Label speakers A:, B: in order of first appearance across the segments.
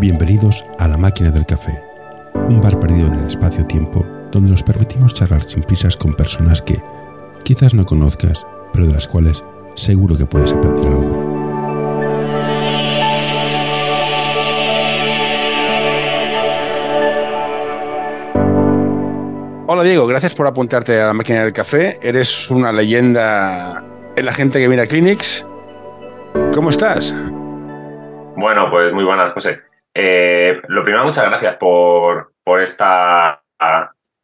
A: Bienvenidos a La Máquina del Café, un bar perdido en el espacio-tiempo donde nos permitimos charlar sin prisas con personas que quizás no conozcas, pero de las cuales seguro que puedes aprender algo. Hola Diego, gracias por apuntarte a la máquina del café. Eres una leyenda en la gente que viene a Clinics. ¿Cómo estás?
B: Bueno, pues muy buenas, José. Eh, lo primero, muchas gracias por, por, esta,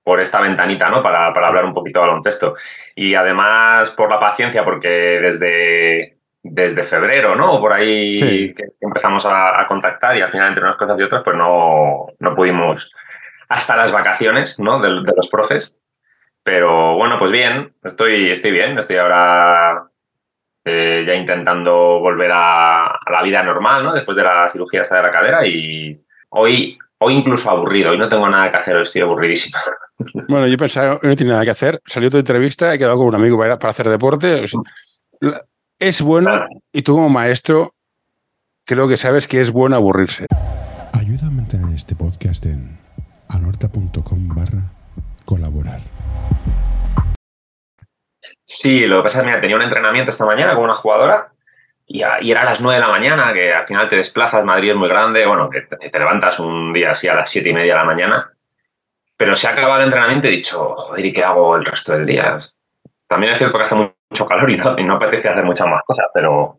B: por esta ventanita, ¿no? Para, para, hablar un poquito de baloncesto. Y además por la paciencia, porque desde, desde febrero, ¿no? Por ahí
A: Sí.
B: que empezamos a, a contactar y al final, entre unas cosas y otras, pues no, no pudimos hasta las vacaciones, ¿no? De, de los profes. Pero bueno, pues bien, estoy, estoy bien, estoy ahora eh, ya intentando volver a, a la vida normal, ¿no? Después de la cirugía esta de la cadera y hoy, hoy incluso aburrido, hoy no tengo nada que hacer, estoy aburridísimo.
A: Bueno, yo pensaba que no tiene nada que hacer. Salió tu entrevista, he quedado con un amigo para, para hacer deporte. O sea, Es bueno y tú como maestro creo que sabes que es bueno aburrirse. Ayuda a mantener este podcast en anorta.com barra colaborar.
B: Sí, lo que pasa es que tenía un entrenamiento esta mañana con una jugadora y, a- y era a las 9 de la mañana, que al final te desplazas, Madrid es muy grande, bueno, que te, te levantas un día así a las 7 y media de la mañana, pero se ha acabado el entrenamiento y he dicho, joder, ¿y qué hago el resto del día? También es cierto que hace mucho calor y no, y no apetece hacer muchas más cosas, pero,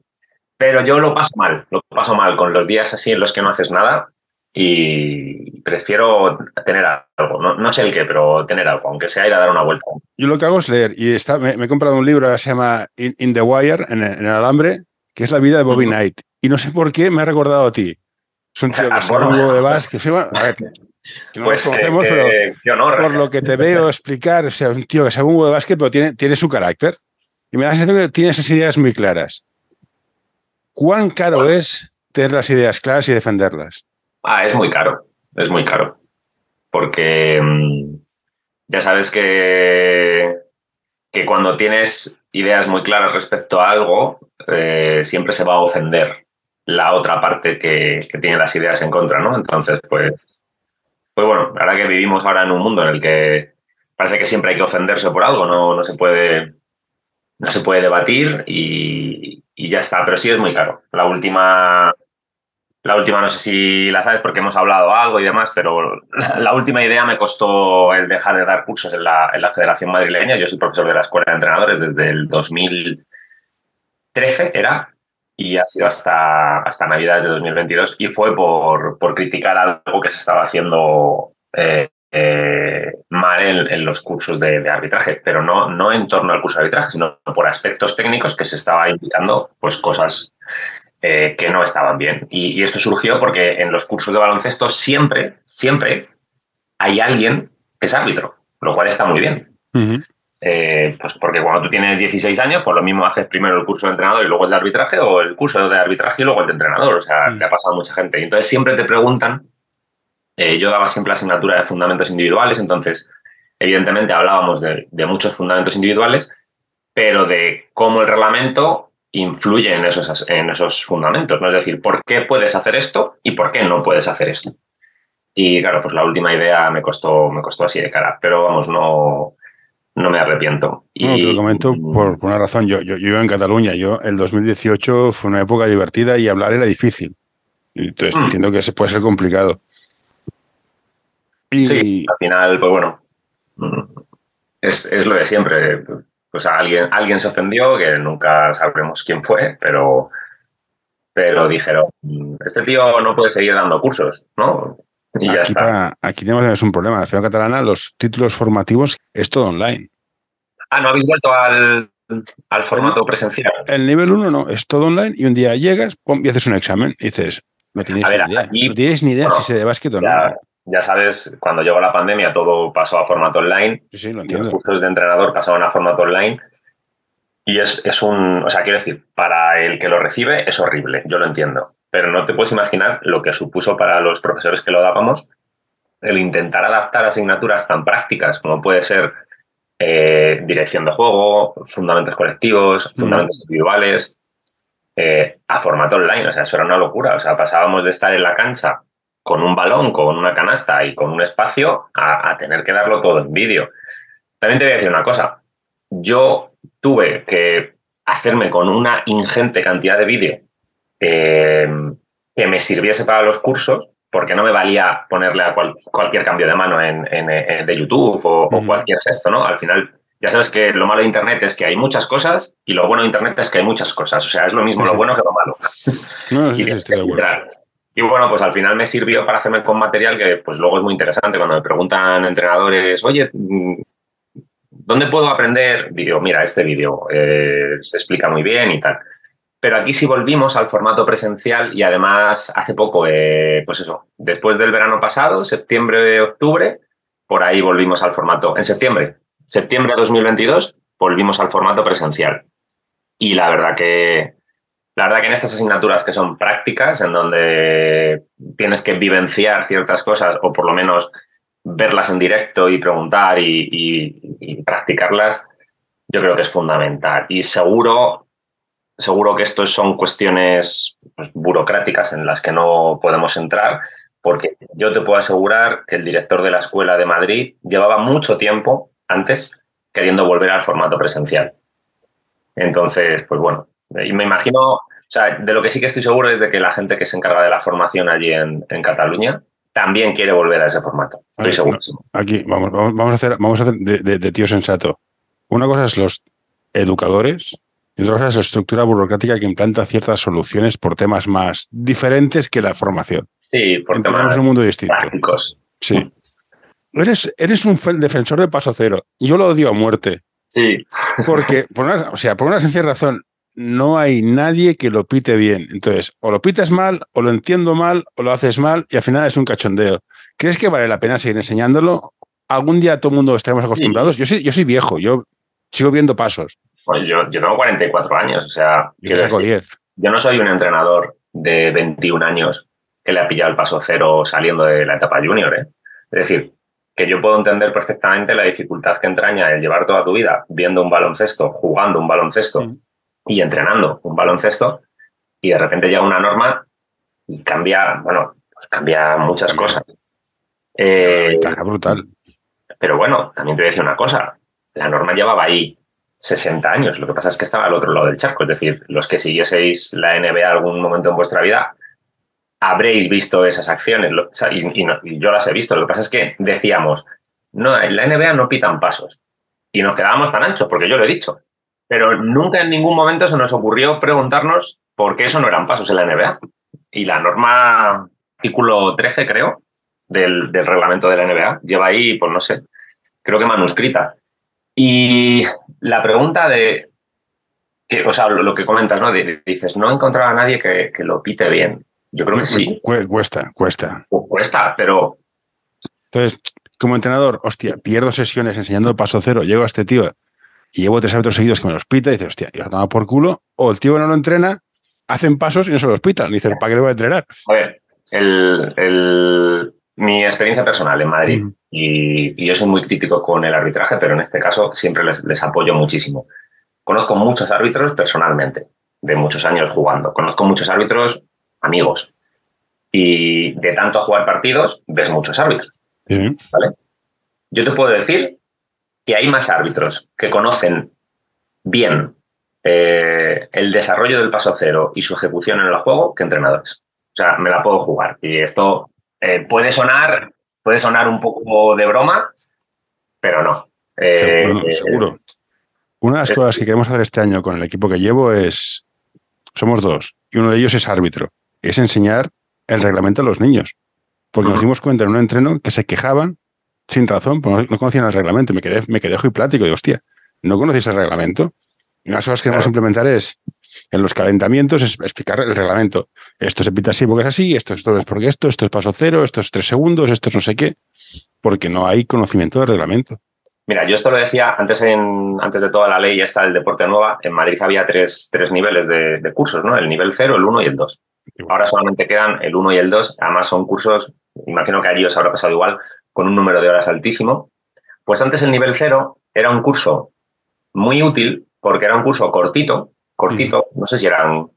B: pero yo lo paso mal, lo paso mal con los días así en los que no haces nada y prefiero tener algo, no, no sé el qué, pero tener algo, aunque sea ir a dar una vuelta.
A: Yo lo que hago es leer y está, me, me he comprado un libro que se llama In, In the Wire, en el, en el alambre, que es la vida de Bobby. Knight. Y no sé por qué me ha recordado a ti. Es un tío que
B: Ah,
A: sabe un huevo de básquet. Sí, bueno, a ver, que no
B: Pues
A: nos
B: que-
A: conocemos,
B: que-
A: pero
B: qué honor.
A: por lo que te veo explicar, o sea, un tío que sabe un huevo de básquet, pero tiene, tiene su carácter. Y me da la sensación que tiene esas ideas muy claras. ¿Cuán caro
B: Bueno.
A: es tener las ideas claras y defenderlas?
B: Ah, es muy caro, es muy caro. Porque mm, ya sabes que, que cuando tienes ideas muy claras respecto a algo, eh, siempre se va a ofender la otra parte que, que tiene las ideas en contra, ¿no? Entonces, pues, pues bueno, ahora que vivimos ahora en un mundo en el que parece que siempre hay que ofenderse por algo, no, no se puede no se puede debatir y, y ya está, pero sí es muy caro. La última la última no sé si la sabes porque hemos hablado algo y demás, pero la, última idea me costó el dejar de dar cursos en la, en la Federación Madrileña. Yo soy profesor de la Escuela de Entrenadores desde el 2013, era, y ha sido hasta, hasta Navidades de 2022, y fue por, por criticar algo que se estaba haciendo eh, eh, mal en, los cursos de, de arbitraje, pero no, no en torno al curso de arbitraje, sino por aspectos técnicos que se estaba indicando pues, cosas eh, que no estaban bien. Y, y esto surgió porque en los cursos de baloncesto siempre, siempre hay alguien que es árbitro, lo cual está muy bien. Eh, pues porque cuando tú tienes 16 años, pues lo mismo haces primero el curso de entrenador y luego el de arbitraje, o el curso de arbitraje y luego el de entrenador. O sea,
A: Mm.
B: le ha pasado a mucha gente. Y entonces siempre te preguntan, eh, yo daba siempre la asignatura de fundamentos individuales, entonces evidentemente hablábamos de, de muchos fundamentos individuales, pero de cómo el reglamento influye en esos, en esos fundamentos. ¿no? Es decir, ¿por qué puedes hacer esto y por qué no puedes hacer esto? Y claro, pues la última idea me costó, me costó así de cara, pero vamos, no, no me arrepiento. Y,
A: No, te lo comento por, por una razón. Yo, yo, yo vivo en Cataluña. Yo, el 2018 fue una época divertida y hablar era difícil. Entonces
B: Mm.
A: entiendo que se puede ser complicado. Y,
B: Sí, al final, pues bueno, mm, es, es lo de siempre. Pues alguien, alguien se ofendió, que nunca sabremos quién fue, pero, pero dijeron, "Mm, este tío no puede seguir dando cursos, ¿no? Y ya
A: aquí,
B: está.
A: para- aquí tenemos un problema. En la Federación Catalana, los títulos formativos es todo online.
B: Ah, ¿no habéis vuelto al, al formato presencial?
A: El nivel 1 no, es todo online y un día llegas pum, y haces un examen y dices, no tienes
B: ver,
A: ni idea.
B: aquí-
A: no tienes ni idea
B: bueno,
A: si sé de básquet o no.
B: Ya, sabes, cuando llegó la pandemia todo pasó a formato online.
A: Sí, sí, lo
B: los
A: entiendo.
B: cursos de entrenador pasaron a formato online. Y es, es un, o sea, quiero decir, para el que lo recibe es horrible, yo lo entiendo. Pero no te puedes imaginar lo que supuso para los profesores que lo dábamos el intentar adaptar asignaturas tan prácticas como puede ser eh, dirección de juego, fundamentos colectivos, fundamentos individuales, eh, a formato online. O sea, eso era una locura. O sea, pasábamos de estar en la cancha con un balón, con una canasta y con un espacio, a, tener que darlo todo en vídeo. También te voy a decir una cosa. Yo tuve que hacerme con una ingente cantidad de vídeo eh, que me sirviese para los cursos, porque no me valía ponerle a cualquier cambio de mano en, de YouTube o, o, cualquier gesto, ¿no? Al final ya sabes que lo malo de Internet es que hay muchas cosas y lo bueno de Internet es que hay muchas cosas. O sea, es lo mismo lo bueno que lo malo.
A: No, sí, y, estoy de acuerdo.
B: Y bueno, pues al final me sirvió para hacerme con material que pues luego es muy interesante. Cuando me preguntan entrenadores, oye, mm, ¿dónde puedo aprender? Digo, mira, este vídeo eh, se explica muy bien y tal. Pero aquí sí volvimos al formato presencial y además hace poco, eh, pues eso, después del verano pasado, septiembre, octubre, por ahí volvimos al formato. En septiembre, septiembre de 2022 volvimos al formato presencial. Y la verdad que la verdad que en estas asignaturas que son prácticas, en donde tienes que vivenciar ciertas cosas o por lo menos verlas en directo y preguntar y, practicarlas, yo creo que es fundamental. Y seguro, seguro que esto son cuestiones pues, burocráticas en las que no podemos entrar, porque yo te puedo asegurar que el director de la Escuela de Madrid llevaba mucho tiempo antes queriendo volver al formato presencial. Entonces, pues bueno, y me imagino, o sea, de lo que sí que estoy seguro es de que la gente que se encarga de la formación allí en, Cataluña también quiere volver a ese formato. Estoy seguro.
A: Aquí, vamos, vamos, a hacer, vamos a hacer de, tío sensato. Una cosa es los educadores y otra cosa es la estructura burocrática que implanta ciertas soluciones por temas más diferentes que la formación.
B: Sí, por temas
A: un mundo distinto.
B: prácticos.
A: Sí. Eres, eres un defensor del paso cero. Yo lo odio a muerte.
B: Sí.
A: Porque, por una, o sea, por una sencilla razón, no hay nadie que lo pite bien. Entonces, o lo pites mal, o lo entiendo mal, o lo haces mal, y al final es un cachondeo. ¿Crees que vale la pena seguir enseñándolo? ¿Algún día todo el mundo estaremos acostumbrados? Yo, soy, yo soy viejo, yo sigo viendo pasos.
B: Yo, yo tengo 44 años, o sea,
A: yo, saco 10.
B: yo no soy un entrenador de 21 años que le ha pillado el paso cero saliendo de la etapa junior. ¿eh? Es decir, que yo puedo entender perfectamente la dificultad que entraña el llevar toda tu vida viendo un baloncesto, jugando un baloncesto mm. Y entrenando un baloncesto, y de repente llega una norma y cambia, bueno, pues cambia muchas cosas.
A: Eh, brutal.
B: Pero bueno, también te voy a decir una cosa, la norma llevaba ahí 60 años, lo que pasa es que estaba al otro lado del charco, es decir, los que siguieseis la NBA algún momento en vuestra vida, habréis visto esas acciones y, yo las he visto. Lo que pasa es que decíamos, no, en la NBA no pitan pasos y nos quedábamos tan anchos, porque yo lo he dicho. Pero nunca en ningún momento se nos ocurrió preguntarnos por qué eso no eran pasos en la NBA. Y la norma, artículo 13, creo, del, reglamento de la NBA, lleva ahí, pues no sé, creo que manuscrita. Y la pregunta de, que, o sea, lo, que comentas, ¿no? dices, no he encontrado a nadie que, que, lo pite bien. Yo creo que sí.
A: Cuesta, cuesta.
B: Cuesta, pero.
A: Entonces, como entrenador, hostia, pierdo sesiones enseñando el paso cero, llego a este tío y llevo tres árbitros seguidos que me los pita y dice, hostia, yo lo por culo. O el tío no lo entrena, hacen pasos y no se los pitan. Y dice, ¿para qué le voy a entrenar?
B: A ver, el, mi experiencia personal en Madrid, y, yo soy muy crítico con el arbitraje, pero en este caso siempre les, les apoyo muchísimo. Conozco muchos árbitros personalmente, de muchos años jugando. Conozco muchos árbitros amigos. Y de tanto jugar partidos, ves muchos árbitros. ¿vale? Yo te puedo decir que hay más árbitros que conocen bien eh, el desarrollo del paso cero y su ejecución en el juego que entrenadores. O sea, me la puedo jugar. Y esto eh, puede sonar, puede sonar un poco de broma, pero no.
A: Eh, seguro. Una de las cosas que queremos hacer este año con el equipo que llevo es, somos dos, y uno de ellos es árbitro es enseñar el reglamento a los niños. Porque nos dimos cuenta en un entreno que se quejaban sin razón, porque no, conocían el reglamento. Me quedé, me quedé y plático. Y hostia, ¿no conocéis el reglamento? Y una de las cosas que queremos implementar es, en los calentamientos, es explicar el reglamento. Esto se pita así porque es así, esto es porque esto, esto es paso cero, esto es tres segundos, esto es no sé qué, porque no hay conocimiento del reglamento.
B: Mira, yo esto lo decía antes, en, antes de toda la ley esta del deporte nueva. En Madrid había tres, tres niveles de, de, cursos, ¿no? El nivel cero, el uno y el dos. Ahora solamente quedan el 1 y el 2. Además son cursos, imagino que allí os habrá pasado igual, con un número de horas altísimo. Pues antes el nivel 0 era un curso muy útil porque era un curso cortito, cortito, no sé si eran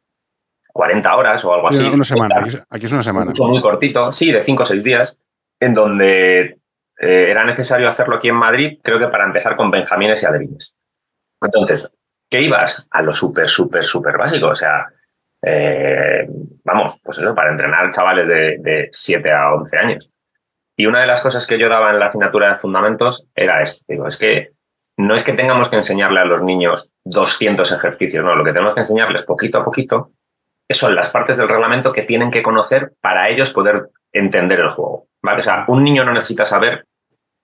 B: 40 horas o algo así.
A: Una semana, aquí es una semana.
B: Muy cortito, sí, de 5 o 6 días, en donde eh, era necesario hacerlo aquí en Madrid, creo que para empezar con benjamines y adrines. Entonces, ¿qué ibas? A lo súper, súper, súper básico. O sea, eh, vamos, pues eso, para entrenar chavales de, de 7 a 11 años. Y una de las cosas que yo daba en la asignatura de fundamentos era esto. Digo, es que no es que tengamos que enseñarle a los niños 200 ejercicios, no, lo que tenemos que enseñarles poquito a poquito son las partes del reglamento que tienen que conocer para ellos poder entender el juego. ¿vale? O sea, un niño no necesita saber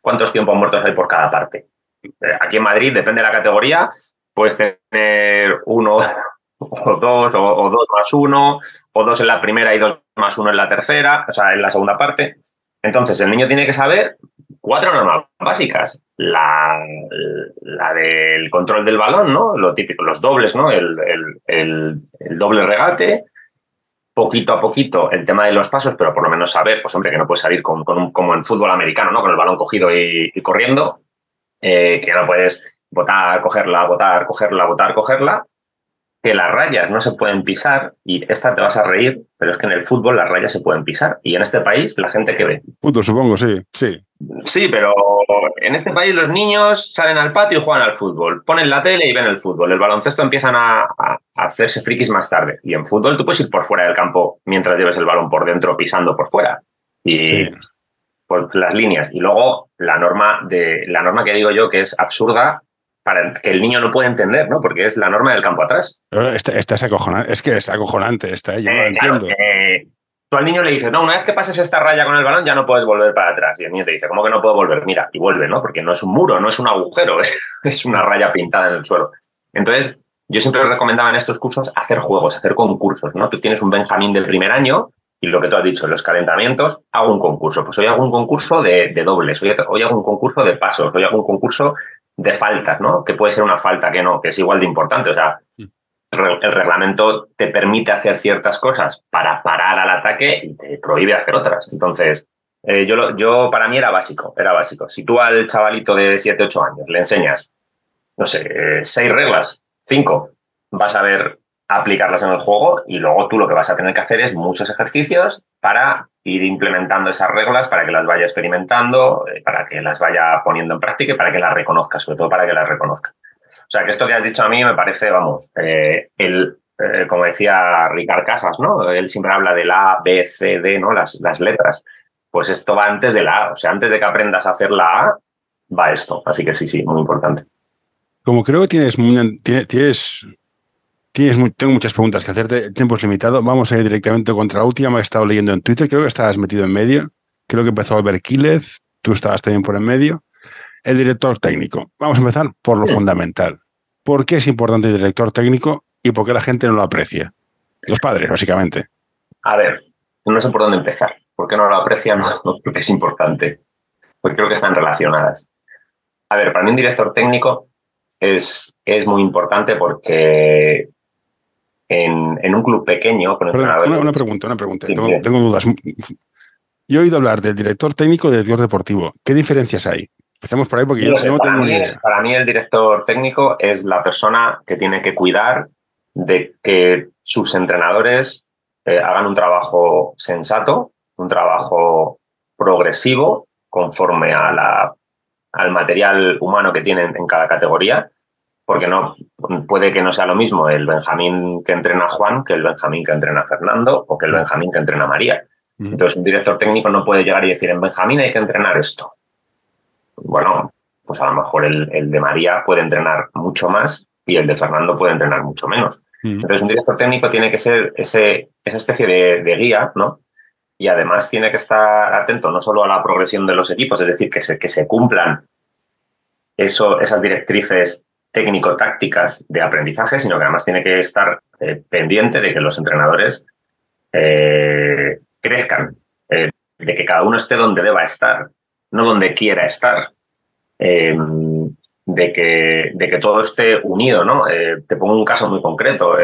B: cuántos tiempos muertos hay por cada parte. Eh, aquí en Madrid, depende de la categoría, puedes tener uno o dos, o, dos más uno, o dos en la primera y dos más uno en la tercera, o sea, en la segunda parte. Entonces, el niño tiene que saber cuatro normas básicas. La, la del control del balón, ¿no? Lo típico, los dobles, ¿no? El, el, doble regate. Poquito a poquito el tema de los pasos, pero por lo menos saber, pues hombre, que no puedes salir como en fútbol americano, ¿no? Con el balón cogido y, corriendo. Eh, que no puedes botar, cogerla, botar, cogerla, botar, cogerla que las rayas no se pueden pisar, y esta te vas a reír, pero es que en el fútbol las rayas se pueden pisar. Y en este país, la gente que ve.
A: Fútbol, supongo, sí, sí.
B: Sí, pero en este país los niños salen al patio y juegan al fútbol. Ponen la tele y ven el fútbol. El baloncesto empiezan a, hacerse frikis más tarde. Y en fútbol tú puedes ir por fuera del campo mientras lleves el balón por dentro pisando por fuera. Y por las líneas. Y luego la norma de la norma que digo yo que es absurda para que el niño no puede entender, ¿no? Porque es la norma del campo atrás.
A: Esta, es acojonante, es que está acojonante, esta, yo no lo eh, entiendo.
B: tú al niño le dices, no, una vez que pases esta raya con el balón ya no puedes volver para atrás. Y el niño te dice, ¿cómo que no puedo volver? Mira, y vuelve, ¿no? Porque no es un muro, no es un agujero, es una raya pintada en el suelo. Entonces, yo siempre les recomendaba en estos cursos hacer juegos, hacer concursos, ¿no? Tú tienes un Benjamín del primer año y lo que tú has dicho, los calentamientos, hago un concurso. Pues hoy hago un concurso de, dobles, hoy, hoy, hago un concurso de pasos, hoy hago un concurso de faltas, ¿no? Que puede ser una falta que no, que es igual de importante. O sea, el reglamento te permite hacer ciertas cosas para parar al ataque y te prohíbe hacer otras. Entonces, eh, yo, yo para mí era básico, era básico. Si tú al chavalito de 7, 8 años le enseñas, no sé, eh, seis reglas, cinco, vas a ver aplicarlas en el juego y luego tú lo que vas a tener que hacer es muchos ejercicios para ir implementando esas reglas, para que las vaya experimentando, eh, para que las vaya poniendo en práctica y para que las reconozca, sobre todo para que las reconozca. O sea, que esto que has dicho a mí me parece, vamos, eh, el, eh, como decía Ricard Casas, ¿no? Él siempre habla de la A, B, C, D, ¿no? Las, las letras. Pues esto va antes de la A, o sea, antes de que aprendas a hacer la A, va esto. Así que sí, sí, muy importante.
A: Como creo que tienes, tienes tengo muchas preguntas que hacerte, el tiempo es limitado. Vamos a ir directamente contra la última que he estado leyendo en Twitter. Creo que estabas metido en medio. Creo que empezó Albert Quílez, tú estabas también por en medio. El director técnico. Vamos a empezar por lo fundamental. ¿Por qué es importante el director técnico y por qué la gente no lo aprecia? Los padres, básicamente.
B: A ver, no sé por dónde empezar. ¿Por qué no lo aprecian? porque es importante. Porque creo que están relacionadas. A ver, para mí un director técnico es, es muy importante porque en, un club pequeño con
A: Una, pregunta, una pregunta. Tengo, dudas. Yo he oído hablar del director técnico y del director deportivo. ¿Qué diferencias hay? Empecemos por ahí porque yo, no tengo
B: ni
A: idea.
B: Para mí el director técnico es la persona que tiene que cuidar de que sus entrenadores eh, hagan un trabajo sensato, un trabajo progresivo conforme a la, al material humano que tienen en cada categoría porque no puede que no sea lo mismo el Benjamín que entrena Juan que el Benjamín que entrena Fernando o que el mm. Benjamín que entrena María. Mm. Entonces, un director técnico no puede llegar y decir, en Benjamín hay que entrenar esto. Bueno, pues a lo mejor el, de María puede entrenar mucho más y el de Fernando puede entrenar mucho menos. Mm. Entonces, un director técnico tiene que ser ese, esa especie de, guía, ¿no? Y además tiene que estar atento no solo a la progresión de los equipos, es decir, que se, que se cumplan eso, esas directrices técnico-tácticas de aprendizaje, sino que además tiene que estar eh, pendiente de que los entrenadores eh, crezcan, eh, de que cada uno esté donde deba estar, no donde quiera estar, em, de, que, de que todo esté unido. ¿no? te pongo un caso muy concreto,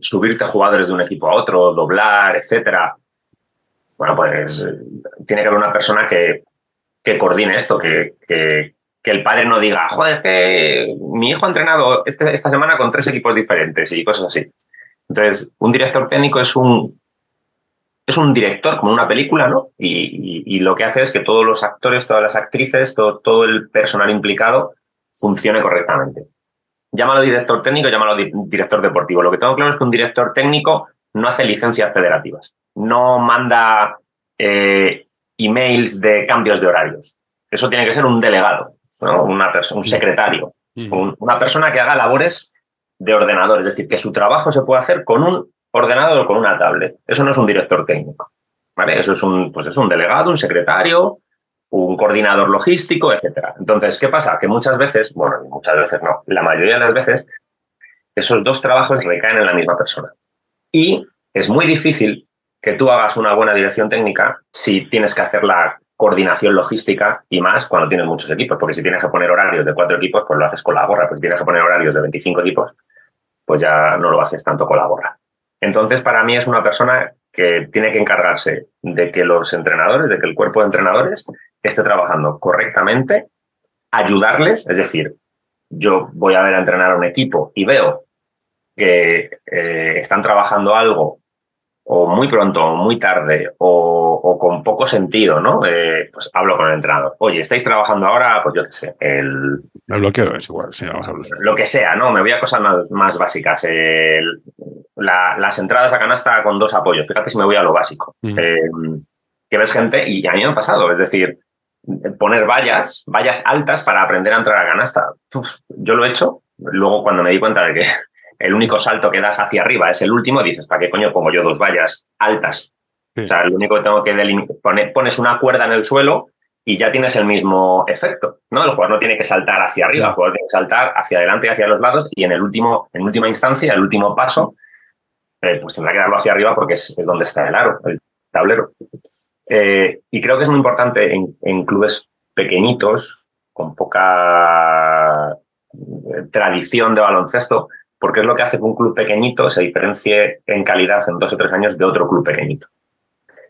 B: subirte jugadores de un equipo a otro, doblar, etcétera. Bueno, pues tiene que haber una persona que, que coordine esto, que, que, que el padre no diga, joder, es que mi hijo ha entrenado este, esta semana con tres equipos diferentes y cosas así. Entonces, un director técnico es un, es un director, como una película, ¿no? Y, lo que hace es que todos los actores, todas las actrices, todo, todo el personal implicado funcione correctamente. Llámalo director técnico, llámalo director deportivo. Lo que tengo claro es que un director técnico no hace licencias federativas, no manda eh, emails de cambios de horarios. Eso tiene que ser un delegado, ¿no? una un secretario, una persona que haga labores de ordenador, es decir, que su trabajo se puede hacer con un ordenador o con una tablet. Eso no es un director técnico. ¿vale? Eso es un, pues es un delegado, un secretario, un coordinador logístico, etc. Entonces, ¿qué pasa? Que muchas veces, bueno, muchas veces no, la mayoría de las veces, esos dos trabajos recaen en la misma persona. Y es muy difícil que tú hagas una buena dirección técnica si tienes que hacer la coordinación logística y más cuando tienes muchos equipos, porque si tienes que poner horarios de cuatro equipos, pues lo haces con la gorra, pues si tienes que poner horarios de 25 equipos, pues ya no lo haces tanto con la gorra. Entonces, para mí es una persona que tiene que encargarse de que los entrenadores, de que el cuerpo de entrenadores esté trabajando correctamente, ayudarles, es decir, yo voy a ver a entrenar a un equipo y veo que eh, están trabajando algo o muy pronto o muy tarde o, con poco sentido, ¿no? Eh, pues hablo con el entrenador. Oye, ¿estáis trabajando ahora? Pues yo qué sé, el...
A: El bloqueo es igual, sí, vamos a
B: Lo que sea, ¿no? Me voy a cosas más, básicas. las entradas a canasta con dos apoyos. Fíjate si me voy a lo básico. Eh, que ves gente, y a mí me ha pasado, es decir, poner vallas, vallas altas para aprender a entrar a canasta. yo lo he hecho, luego cuando me di cuenta de que el único salto que das hacia arriba es el último, dices, ¿para qué coño pongo yo dos vallas altas? O sea, lo único que tengo que poner, pones una cuerda en el suelo y ya tienes el mismo efecto, ¿no? El jugador no tiene que saltar hacia arriba, el jugador tiene que saltar hacia adelante y hacia los lados y en el último, en última instancia, el último paso, eh, pues tendrá que darlo hacia arriba porque es, donde está el aro, el tablero. Eh, y creo que es muy importante en clubes pequeñitos, con poca eh, tradición de baloncesto, porque es lo que hace que un club pequeñito se diferencie en calidad en dos o tres años de otro club pequeñito.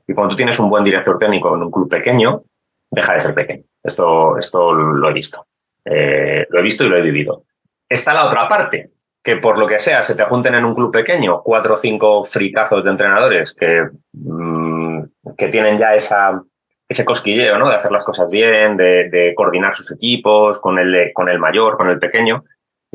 B: Y cuando tú tienes un buen director técnico en un club pequeño, deja de ser pequeño. Esto, esto lo he visto. Eh, lo he visto y lo he vivido. Está la otra parte, que por lo que sea se te junten en un club pequeño cuatro o cinco fricazos de entrenadores que, mm, que tienen ya esa, ese cosquilleo ¿no? de hacer las cosas bien, de, coordinar sus equipos con el, con el mayor, con el pequeño.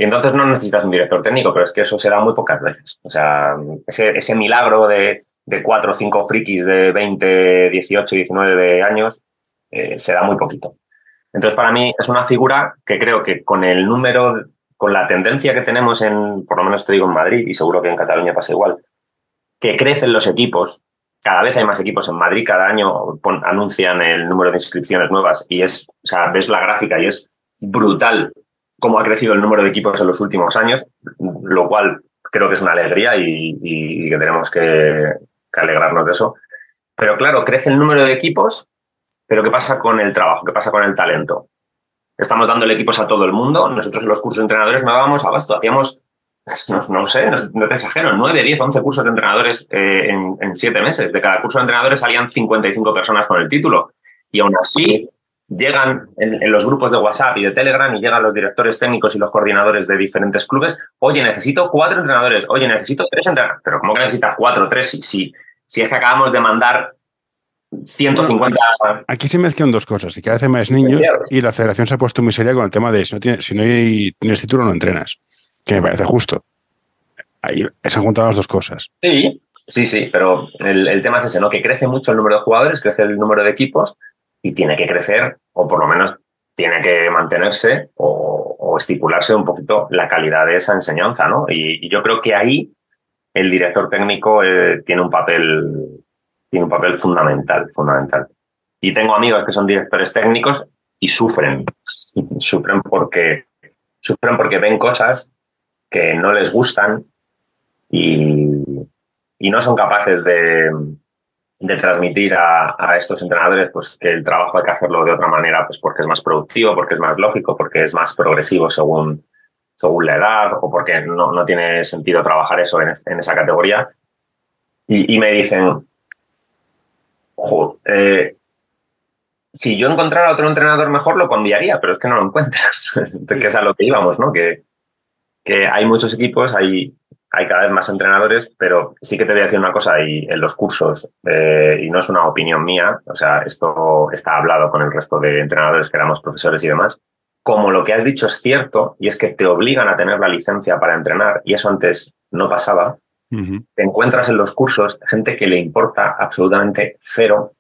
B: Y entonces no necesitas un director técnico, pero es que eso se da muy pocas veces. O sea, ese, milagro de, cuatro o cinco frikis de 20, 18, 19 años eh, se da muy poquito. Entonces, para mí es una figura que creo que con el número, con la tendencia que tenemos en, por lo menos te digo en Madrid, y seguro que en Cataluña pasa igual, que crecen los equipos, cada vez hay más equipos en Madrid, cada año anuncian el número de inscripciones nuevas y es, o sea, ves la gráfica y es brutal cómo ha crecido el número de equipos en los últimos años, lo cual creo que es una alegría y, que tenemos que, alegrarnos de eso. Pero claro, crece el número de equipos, pero ¿qué pasa con el trabajo? ¿Qué pasa con el talento? Estamos dándole equipos a todo el mundo. Nosotros en los cursos de entrenadores no dábamos abasto, hacíamos, no, sé, no, te exagero, 9, 10, 11 cursos de entrenadores eh, en, en 7 meses. De cada curso de entrenadores salían 55 personas con el título. Y aún así, llegan en, los grupos de WhatsApp y de Telegram y llegan los directores técnicos y los coordinadores de diferentes clubes, oye, necesito cuatro entrenadores, oye, necesito tres entrenadores, pero ¿cómo que necesitas cuatro o tres si, si, si es que acabamos de mandar 150...
A: Aquí se mezclan dos cosas, y cada vez hay más niños y la federación se ha puesto muy seria con el tema de si no, tienes, si no hay, tienes título no entrenas, que me parece justo. Ahí se han juntado las dos cosas.
B: Sí, sí, sí, pero el, el tema es ese, ¿no? Que crece mucho el número de jugadores, crece el número de equipos, y tiene que crecer, o por lo menos tiene que mantenerse o, estipularse un poquito la calidad de esa enseñanza, ¿no? Y, yo creo que ahí el director técnico eh, tiene un papel tiene un papel fundamental, fundamental. Y tengo amigos que son directores técnicos y sufren, sufren porque sufren porque ven cosas que no les gustan y, y no son capaces de, de transmitir a, estos entrenadores pues que el trabajo hay que hacerlo de otra manera, pues porque es más productivo, porque es más lógico, porque es más progresivo según, según la edad o porque no, no tiene sentido trabajar eso en, esa categoría. Y, me dicen, eh, si yo encontrara otro entrenador mejor lo cambiaría, pero es que no lo encuentras, que es a lo que íbamos, ¿no? Que, que hay muchos equipos, hay hay cada vez más entrenadores, pero sí que te voy a decir una cosa, y en los cursos, eh, y no es una opinión mía, o sea, esto está hablado con el resto de entrenadores que éramos profesores y demás, como lo que has dicho es cierto, y es que te obligan a tener la licencia para entrenar, y eso antes no pasaba, te encuentras en los cursos gente que le importa absolutamente cero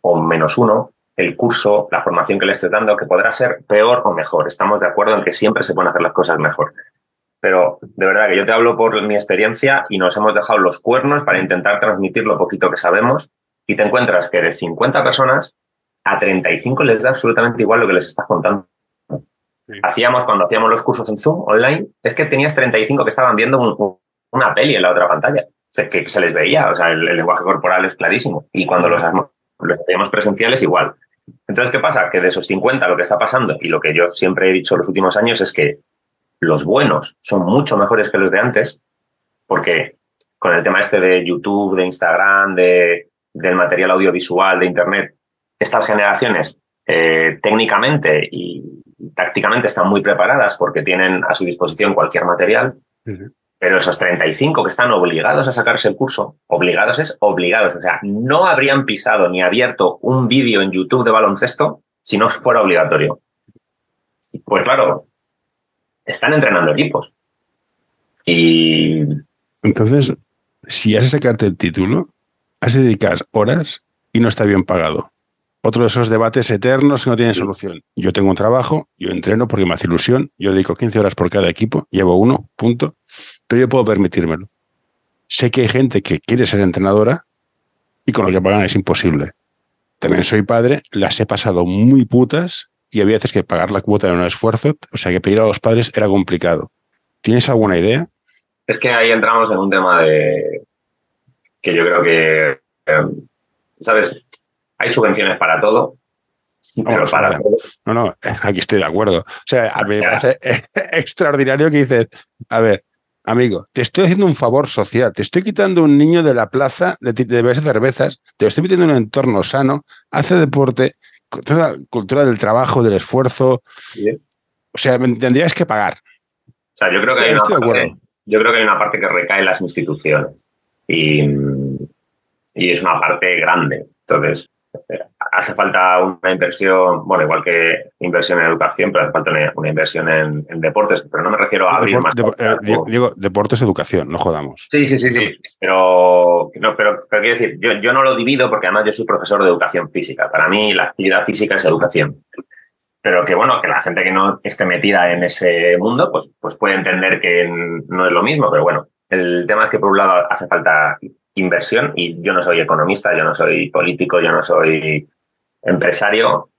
B: o menos uno el curso, la formación que le estés dando, que podrá ser peor o mejor. Estamos de acuerdo en que siempre se pueden hacer las cosas mejor. Pero de verdad que yo te hablo por mi experiencia y nos hemos dejado los cuernos para intentar transmitir lo poquito que sabemos y te encuentras que de 50 personas, a 35 les da absolutamente igual lo que les estás contando. Hacíamos, cuando hacíamos los cursos en Zoom online, es que tenías 35 que estaban viendo un, una peli en la otra pantalla, que se les veía, o sea, el, lenguaje corporal es clarísimo. Y cuando los, los hacíamos presenciales, igual. Entonces, ¿qué pasa? Que de esos 50 lo que está pasando, y lo que yo siempre he dicho los últimos años, es que los buenos son mucho mejores que los de antes, porque con el tema este de YouTube, de Instagram, de, del material audiovisual, de Internet, estas generaciones eh, técnicamente y tácticamente están muy preparadas porque tienen a su disposición cualquier material. Pero esos 35 que están obligados a sacarse el curso, obligados es obligados, o sea, no habrían pisado ni abierto un vídeo en YouTube de baloncesto si no fuera obligatorio. Pues claro, están entrenando equipos. Y.
A: Entonces, si has de sacarte el título, has de dedicar horas y no está bien pagado. Otro de esos debates eternos que no tienen solución. Yo tengo un trabajo, yo entreno porque me hace ilusión, yo dedico 15 horas por cada equipo, llevo uno, punto pero yo puedo permitírmelo. Sé que hay gente que quiere ser entrenadora y con lo que pagan es imposible. También soy padre, las he pasado muy putas y había veces que pagar la cuota era un esfuerzo, o sea que pedir a los padres era complicado. ¿Tienes alguna idea?
B: Es que ahí entramos en un tema de que yo creo que, em, ¿sabes? Hay subvenciones para todo, pero para todo.
A: No, no, aquí estoy de acuerdo. O sea, a mí me parece extraordinario que dices, a ver, amigo, te estoy haciendo un favor social, te estoy quitando un niño de la plaza de, de cervezas, te lo estoy metiendo en un entorno sano, hace deporte, cultura del trabajo, del esfuerzo. O sea, tendrías que pagar.
B: O sea, yo creo que hay una parte, yo creo que hay una parte que recae en las instituciones y, y es una parte grande. Entonces, hace falta una inversión, bueno, igual que inversión en educación, pero hace falta una, inversión en, deportes, pero no me refiero a abrir más.
A: Eh, digo, deportes, educación, no jodamos.
B: Sí, sí, sí, sí, pero, no, pero, quiero decir, yo, yo no lo divido porque además yo soy profesor de educación física. Para mí la actividad física es educación. Pero que bueno, que la gente que no esté metida en ese mundo, pues, pues puede entender que no es lo mismo, pero bueno, el tema es que por un lado hace falta inversión y yo no soy economista, yo no soy político, yo no soy empresario,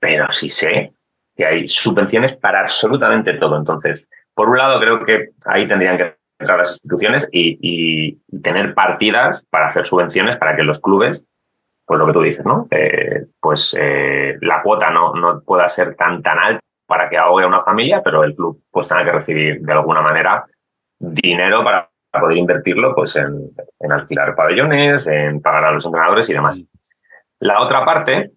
B: pero sí sé que hay subvenciones para absolutamente todo. Entonces, por un lado, creo que ahí tendrían que entrar las instituciones y, tener partidas para hacer subvenciones para que los clubes, pues lo que tú dices, ¿no? Pues eh, la cuota no, no pueda ser tan, tan alta para que ahogue a una familia, pero el club pues tenga que recibir de alguna manera dinero para poder invertirlo pues en, alquilar pabellones, en pagar a los entrenadores y demás. La otra parte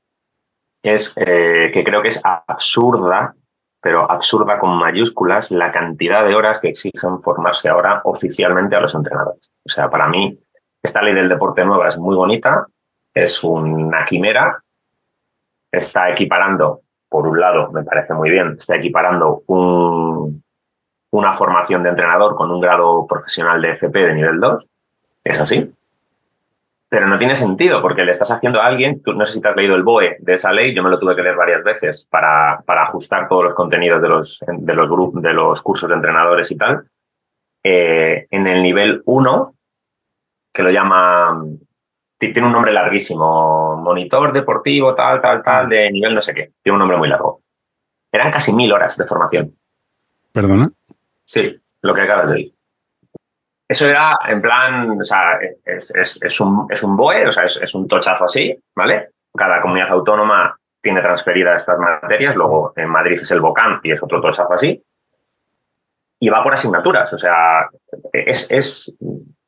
B: es eh, que creo que es absurda, pero absurda con mayúsculas, la cantidad de horas que exigen formarse ahora oficialmente a los entrenadores. O sea, para mí, esta ley del deporte nueva es muy bonita, es una quimera, está equiparando, por un lado, me parece muy bien, está equiparando un, una formación de entrenador con un grado profesional de FP de nivel 2, es así, pero no tiene sentido porque le estás haciendo a alguien, no sé si te has leído el BOE de esa ley, yo me lo tuve que leer varias veces para, para ajustar todos los contenidos de los, de los, grupos, de los cursos de entrenadores y tal. Eh, en el nivel 1, que lo llama, tiene un nombre larguísimo, monitor deportivo, tal, tal, tal, de nivel no sé qué, tiene un nombre muy largo. Eran casi mil horas de formación.
A: ¿Perdona?
B: Sí, lo que acabas de decir. Eso era en plan, o sea, es, un, es un BOE, o sea, es, un tochazo así, ¿vale? Cada comunidad autónoma tiene transferidas estas materias, luego en Madrid es el BOCAM y es otro tochazo así. Y va por asignaturas, o sea, es, es,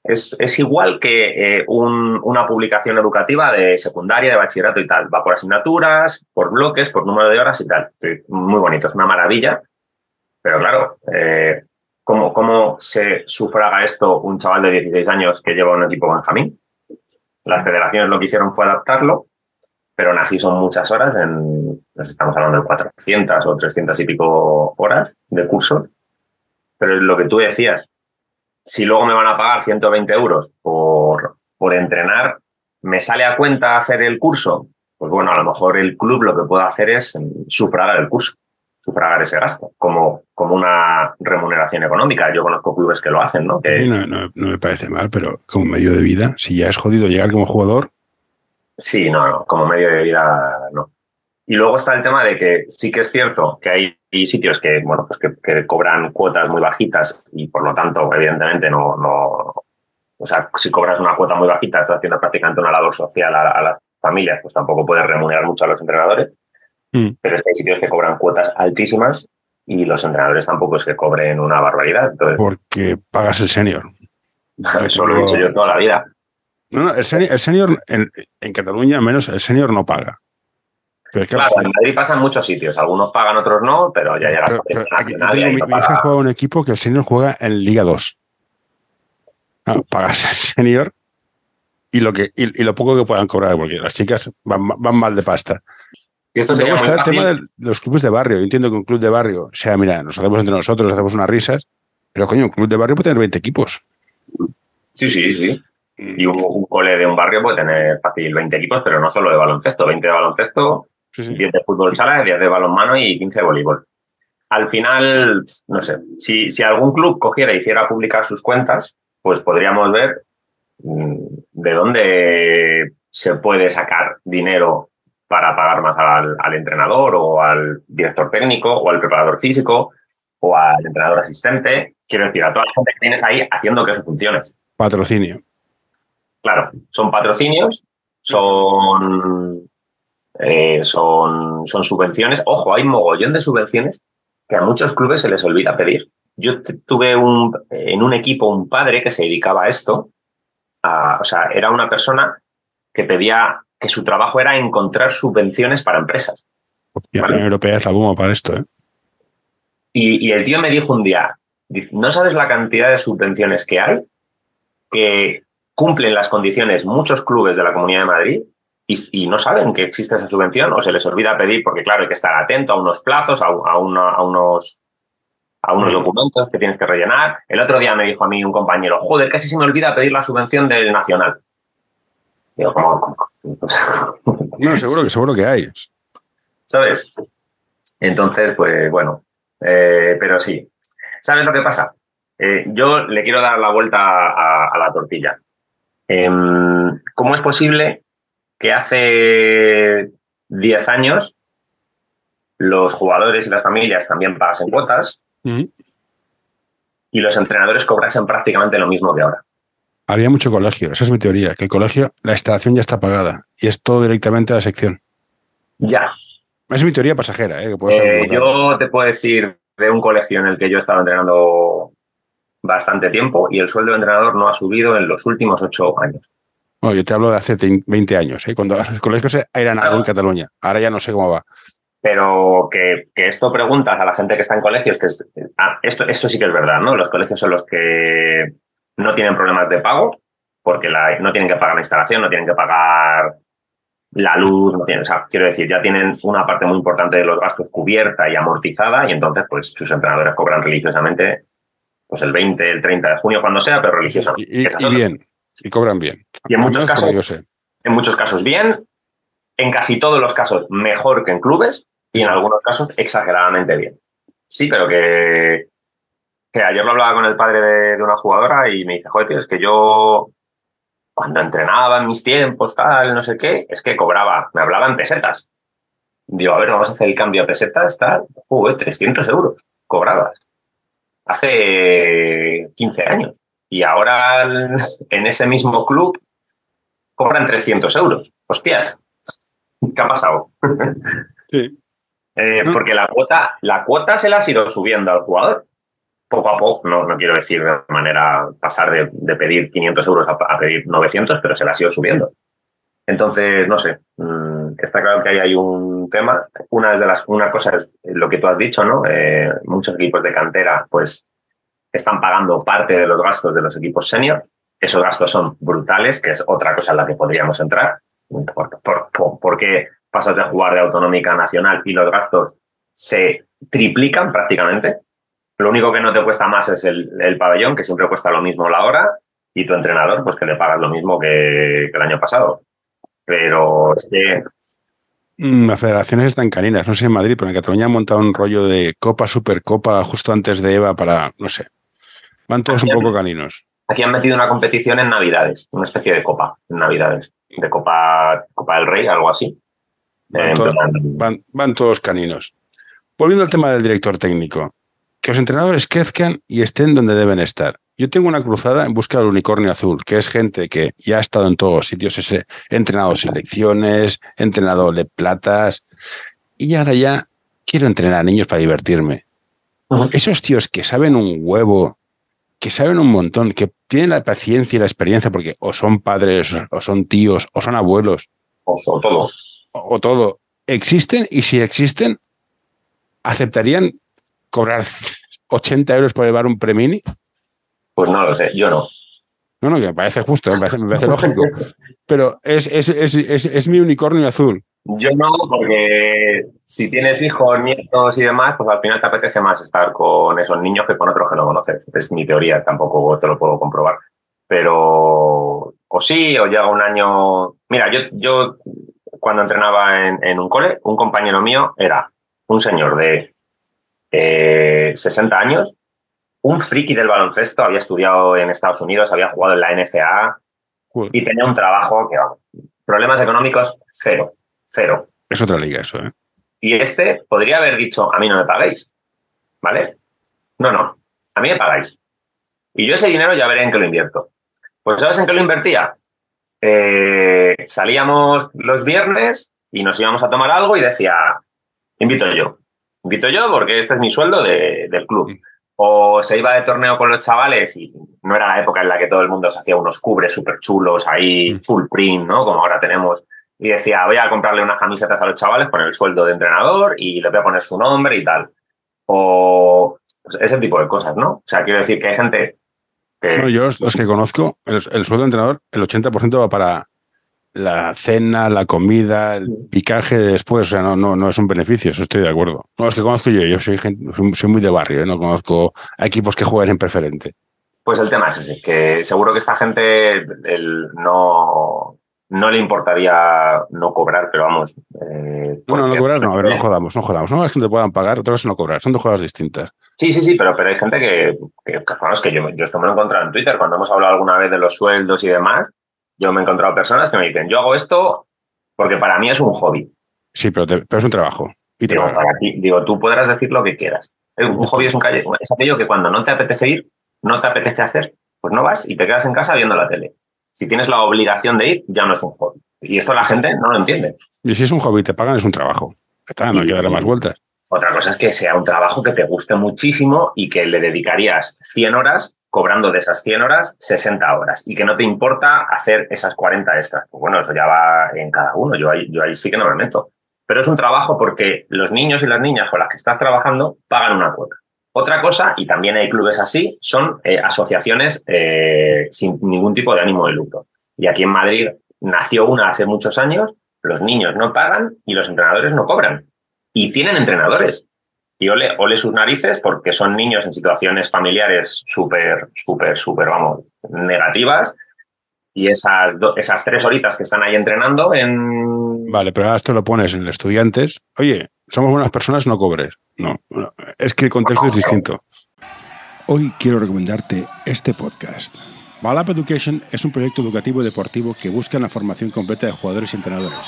B: es, igual que eh, una publicación educativa de secundaria, de bachillerato y tal. Va por asignaturas, por bloques, por número de horas y tal. Muy bonito, es una maravilla. Pero claro, eh, ¿cómo, ¿cómo se sufraga esto un chaval de 16 años que lleva un equipo Benjamín? Las federaciones lo que hicieron fue adaptarlo, pero aún así son muchas horas, en, nos estamos hablando de 400 o 300 y pico horas de curso. Pero es lo que tú decías, si luego me van a pagar 120 euros por, por entrenar, ¿me sale a cuenta hacer el curso? Pues bueno, a lo mejor el club lo que puede hacer es sufragar el curso, sufragar ese gasto, como, como una remuneración económica. Yo conozco clubes que lo hacen, ¿no?
A: Sí, no, no, no, me parece mal, pero como medio de vida, si ya es jodido llegar como jugador.
B: Sí, no, no, como medio de vida, no. Y luego está el tema de que sí que es cierto que hay sitios que, bueno, pues que, cobran cuotas muy bajitas y por lo tanto, evidentemente, no, no. O sea, si cobras una cuota muy bajita, estás haciendo prácticamente una labor social a, las familias, pues tampoco puedes remunerar mucho a los entrenadores. Mm. Pero es que hay sitios que cobran cuotas altísimas y los entrenadores tampoco es que cobren una barbaridad.
A: Porque pagas el senior.
B: Eso lo he dicho yo toda la vida.
A: No, no, el senior, en, en Cataluña, menos el senior no paga
B: claro, en Madrid pasa en muchos sitios. Algunos pagan, otros no, pero ya llegas a
A: mi, hija juega un equipo que el senior juega en Liga 2. pagas el senior y lo, que, y, lo poco que puedan cobrar, porque las chicas van, mal de pasta.
B: Y esto sería
A: está el tema de los clubes de barrio. Yo entiendo que un club de barrio, o sea, mira, nos hacemos entre nosotros, hacemos unas risas, pero coño, un club de barrio puede tener 20 equipos.
B: Sí, sí, sí. Y un, un, cole de un barrio puede tener fácil 20 equipos, pero no solo de baloncesto, 20 de baloncesto, 10 de fútbol sala, 10 de balonmano y 15 de voleibol. Al final, no sé, si, si algún club cogiera y hiciera publicar sus cuentas, pues podríamos ver mm, de dónde se puede sacar dinero para pagar más al, al, entrenador o al director técnico o al preparador físico o al entrenador asistente. Quiero decir, a toda la gente que tienes ahí haciendo que eso funcione.
A: Patrocinio.
B: Claro, son patrocinios, son eh, son, son subvenciones. Ojo, hay mogollón de subvenciones que a muchos clubes se les olvida pedir. Yo tuve un, en un equipo un padre que se dedicaba a esto. o sea, era una persona que pedía que su trabajo era encontrar subvenciones para empresas.
A: La Unión Europea es la bomba para esto. ¿eh?
B: Y, y, el tío me dijo un día, ¿no sabes la cantidad de subvenciones que hay que cumplen las condiciones muchos clubes de la Comunidad de Madrid y, no saben que existe esa subvención o se les olvida pedir porque, claro, hay que estar atento a unos plazos, a, a, unos, a unos documentos que tienes que rellenar. El otro día me dijo a mí un compañero, joder, casi se me olvida pedir la subvención del Nacional. Digo, ¿cómo?
A: no, seguro que, seguro que hay.
B: ¿Sabes? Entonces, pues bueno, eh, pero sí. ¿Sabes lo que pasa? Eh, yo le quiero dar la vuelta a, la tortilla. Em, ¿Cómo es posible que hace 10 años los jugadores y las familias también pagasen cuotas y los entrenadores cobrasen prácticamente lo mismo que ahora.
A: Había mucho colegio, esa es mi teoría, que el colegio, la instalación ya está pagada y es todo directamente a la sección.
B: Ya.
A: Es mi teoría pasajera. ¿eh?
B: eh yo te puedo decir de un colegio en el que yo estaba entrenando bastante tiempo y el sueldo de entrenador no ha subido en los últimos ocho años.
A: Bueno, yo te hablo de hace 20 años, ¿eh? cuando los colegios eran algo en Cataluña. Ahora ya no sé cómo va.
B: Pero que, esto preguntas a la gente que está en colegios, que ah, esto, esto sí que es verdad, ¿no? Los colegios son los que no tienen problemas de pago, porque no tienen que pagar la instalación, no tienen que pagar la luz, no tienen, o sea, quiero decir, ya tienen una parte muy importante de los gastos cubierta y amortizada, y entonces, pues, sus entrenadores cobran religiosamente, pues el 20, el 30 de junio, cuando sea, pero religiosamente.
A: y bien. Y cobran bien.
B: Y en muchos casos, en muchos casos bien, en casi todos los casos mejor que en clubes y en algunos casos exageradamente bien. Sí, pero que, que ayer lo hablaba con el padre de, una jugadora y me dice, joder, tío, es que yo cuando entrenaba en mis tiempos, tal, no sé qué, es que cobraba, me hablaban pesetas. Digo, a ver, vamos a hacer el cambio a pesetas, tal, joder, 300 euros cobrabas. Hace 15 años. Y ahora en ese mismo club cobran 300 euros. Hostias, ¿qué ha pasado?
A: Sí.
B: Eh, porque la cuota, la cuota se la ha ido subiendo al jugador. Poco a poco, no, no quiero decir de manera pasar de, pedir 500 euros a, pedir 900, pero se la ha ido subiendo. Entonces, no sé, mm, está claro que ahí hay un tema. Una, de las, una cosa es lo que tú has dicho, ¿no? Eh, muchos equipos de cantera, pues están pagando parte de los gastos de los equipos senior. Esos gastos son brutales, que es otra cosa en la que podríamos entrar. ¿Por, qué pasas de jugar de autonómica nacional y los gastos se triplican prácticamente? Lo único que no te cuesta más es el, pabellón, que siempre cuesta lo mismo la hora, y tu entrenador, pues que le pagas lo mismo que, el año pasado. Pero es que
A: mm, las federaciones están caninas, no sé en Madrid, pero en Cataluña han montado un rollo de Copa, Supercopa, justo antes de EVA para, no sé, van todos un poco caninos.
B: Aquí han metido una competición en Navidades, una especie de copa en Navidades, de Copa, copa del Rey, algo así.
A: Van, todos, caninos. Volviendo al tema del director técnico, que los entrenadores crezcan y estén donde deben estar. Yo tengo una cruzada en busca del unicornio azul, que es gente que ya ha estado en todos sitios, he entrenado selecciones, he entrenado de platas, y ahora ya quiero entrenar a niños para divertirme. Esos tíos que saben un huevo que saben un montón, que tienen la paciencia y la experiencia, porque o son padres, o son tíos, o son abuelos.
B: O son todo.
A: O, todo. Existen y si existen, ¿aceptarían cobrar 80 euros por llevar un premini?
B: Pues no lo sé, yo no.
A: No, no, que me parece justo, me parece, lógico. Pero es, es, es mi unicornio azul.
B: Yo no, porque si tienes hijos, nietos y demás, pues al final te apetece más estar con esos niños que con otros que no conoces. Es mi teoría, tampoco te lo puedo comprobar. Pero, o sí, o llega un año. Mira, yo, yo cuando entrenaba en, un cole, un compañero mío era un señor de 60 eh, años, un friki del baloncesto, había estudiado en Estados Unidos, había jugado en la NCAA y tenía un trabajo que, vamos, problemas económicos cero cero.
A: Es otra liga eso, ¿eh?
B: Y este podría haber dicho, a mí no me pagáis, ¿vale? No, no, a mí me pagáis. Y yo ese dinero ya veré en qué lo invierto. Pues ¿sabes en qué lo invertía? Eh, salíamos los viernes y nos íbamos a tomar algo y decía, invito yo. Invito yo porque este es mi sueldo del club. O se iba de torneo con los chavales y no era la época en la que todo el mundo se hacía unos cubres súper chulos ahí, full print, ¿no? Como ahora tenemos y decía, voy a comprarle unas camisetas a los chavales con el sueldo de entrenador y le voy a poner su nombre y tal. O pues, ese tipo de cosas, ¿no? O sea, quiero decir que hay gente que...
A: yo los que conozco, el, sueldo de entrenador, el 80% va para la cena, la comida, el picaje después, o sea, no, no, no es un beneficio, eso estoy de acuerdo. No, los que conozco yo, yo soy, soy muy de barrio, ¿eh? no conozco equipos que jueguen en preferente.
B: Pues el tema es ese, que seguro que esta gente el, no, no le importaría no cobrar, pero vamos.
A: Eh, no, no, cobrar, no, a ver, no jodamos, no jodamos. No es que te puedan pagar, otra vez no cobrar, son dos cosas distintas.
B: Sí, sí, sí, pero, pero hay gente que, que, que yo, yo esto me lo he encontrado en Twitter, cuando hemos hablado alguna vez de los sueldos y demás, yo me he encontrado personas que me dicen, yo hago esto porque para mí es un hobby.
A: Sí, pero, pero es un trabajo.
B: Y digo, para ti, digo, tú podrás decir lo que quieras. Un hobby es un calle, es aquello que cuando no te apetece ir, no te apetece hacer, pues no vas y te quedas en casa viendo la tele. Si tienes la obligación de ir, ya no es un hobby. Y esto la gente no lo entiende.
A: Y si es un hobby, te pagan, es un trabajo. Está, no hay que darle más vueltas.
B: Otra cosa es que sea un trabajo que te guste muchísimo y que le dedicarías 100 horas, cobrando de esas 100 horas 60 horas y que no te importa hacer esas 40 extras. Pues bueno, eso ya va en cada uno. Yo ahí, yo ahí sí que no me meto. Pero es un trabajo porque los niños y las niñas con las que estás trabajando pagan una cuota. Otra cosa, y también hay clubes así, son eh, asociaciones eh, sin ningún tipo de ánimo de lucro. Y aquí en Madrid nació una hace muchos años, los niños no pagan y los entrenadores no cobran. Y tienen entrenadores. Y ole, ole sus narices porque son niños en situaciones familiares súper, súper, súper, vamos, negativas. Y esas, esas tres horitas que están ahí entrenando en...
A: Vale, pero ahora esto lo pones en estudiantes. Oye, somos buenas personas, no cobres. No, es que el contexto es distinto. Hoy quiero recomendarte este podcast. Balap Education es un proyecto educativo y deportivo que busca la formación completa de jugadores y entrenadores.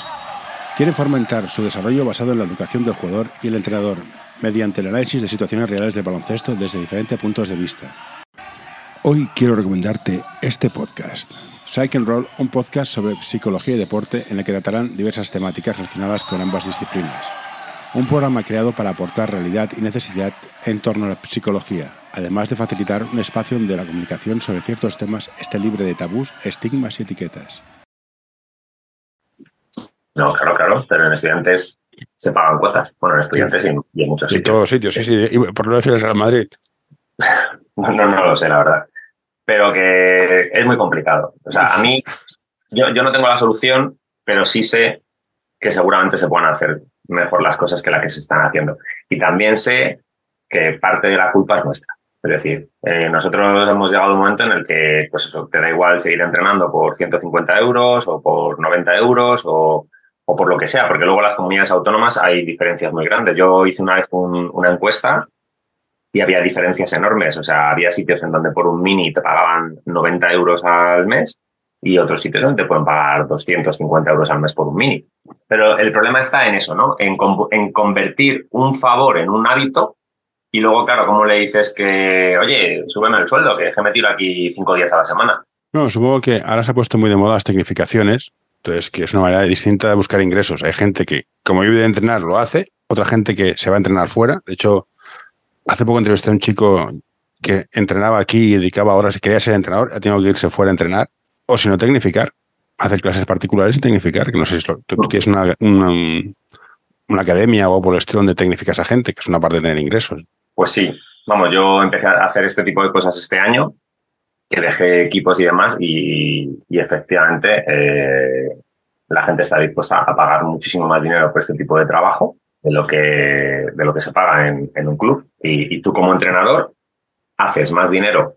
A: Quieren fomentar su desarrollo basado en la educación del jugador y el entrenador, mediante el análisis de situaciones reales de baloncesto desde diferentes puntos de vista. Hoy quiero recomendarte este podcast. Psych and Roll, un podcast sobre psicología y deporte en el que tratarán diversas temáticas relacionadas con ambas disciplinas un programa creado para aportar realidad y necesidad en torno a la psicología, además de facilitar un espacio donde la comunicación sobre ciertos temas esté libre de tabús, estigmas y etiquetas.
B: No, claro, claro, pero estudiantes se pagan cuotas. Bueno, en estudiantes y, en muchos sitios.
A: En todos sitios, sí, sí. Y por no decirles a Madrid.
B: no, no lo sé, la verdad. Pero que es muy complicado. O sea, a mí, yo, yo no tengo la solución, pero sí sé que seguramente se puedan hacer mejor las cosas que las que se están haciendo. Y también sé que parte de la culpa es nuestra. Es decir, eh, nosotros hemos llegado a un momento en el que, pues eso, te da igual seguir entrenando por 150 euros o por 90 euros o, o por lo que sea, porque luego las comunidades autónomas hay diferencias muy grandes. Yo hice una vez una encuesta y había diferencias enormes. O sea, había sitios en donde por un mini te pagaban 90 euros al mes y otros sitios donde te pueden pagar 250 euros al mes por un mini. Pero el problema está en eso, ¿no? En, en convertir un favor en un hábito y luego, claro, ¿cómo le dices que, oye, súbeme el sueldo, que me tiro aquí cinco días a la semana?
A: No, supongo que ahora se ha puesto muy de moda las tecnificaciones, entonces que es una manera distinta de buscar ingresos. Hay gente que, como vive de entrenar, lo hace, otra gente que se va a entrenar fuera. De hecho, hace poco entrevisté a un chico que entrenaba aquí y dedicaba horas y quería ser entrenador, ha tenido que irse fuera a entrenar, o si no, tecnificar, hacer clases particulares y tecnificar, que no sé si lo, tú, tienes una, una, academia o por el donde tecnificas a gente, que es una parte de tener ingresos.
B: Pues sí, vamos, yo empecé a hacer este tipo de cosas este año, que dejé equipos y demás, y, efectivamente eh, la gente está dispuesta a pagar muchísimo más dinero por este tipo de trabajo de lo que, de lo que se paga en, un club. Y, tú como entrenador haces más dinero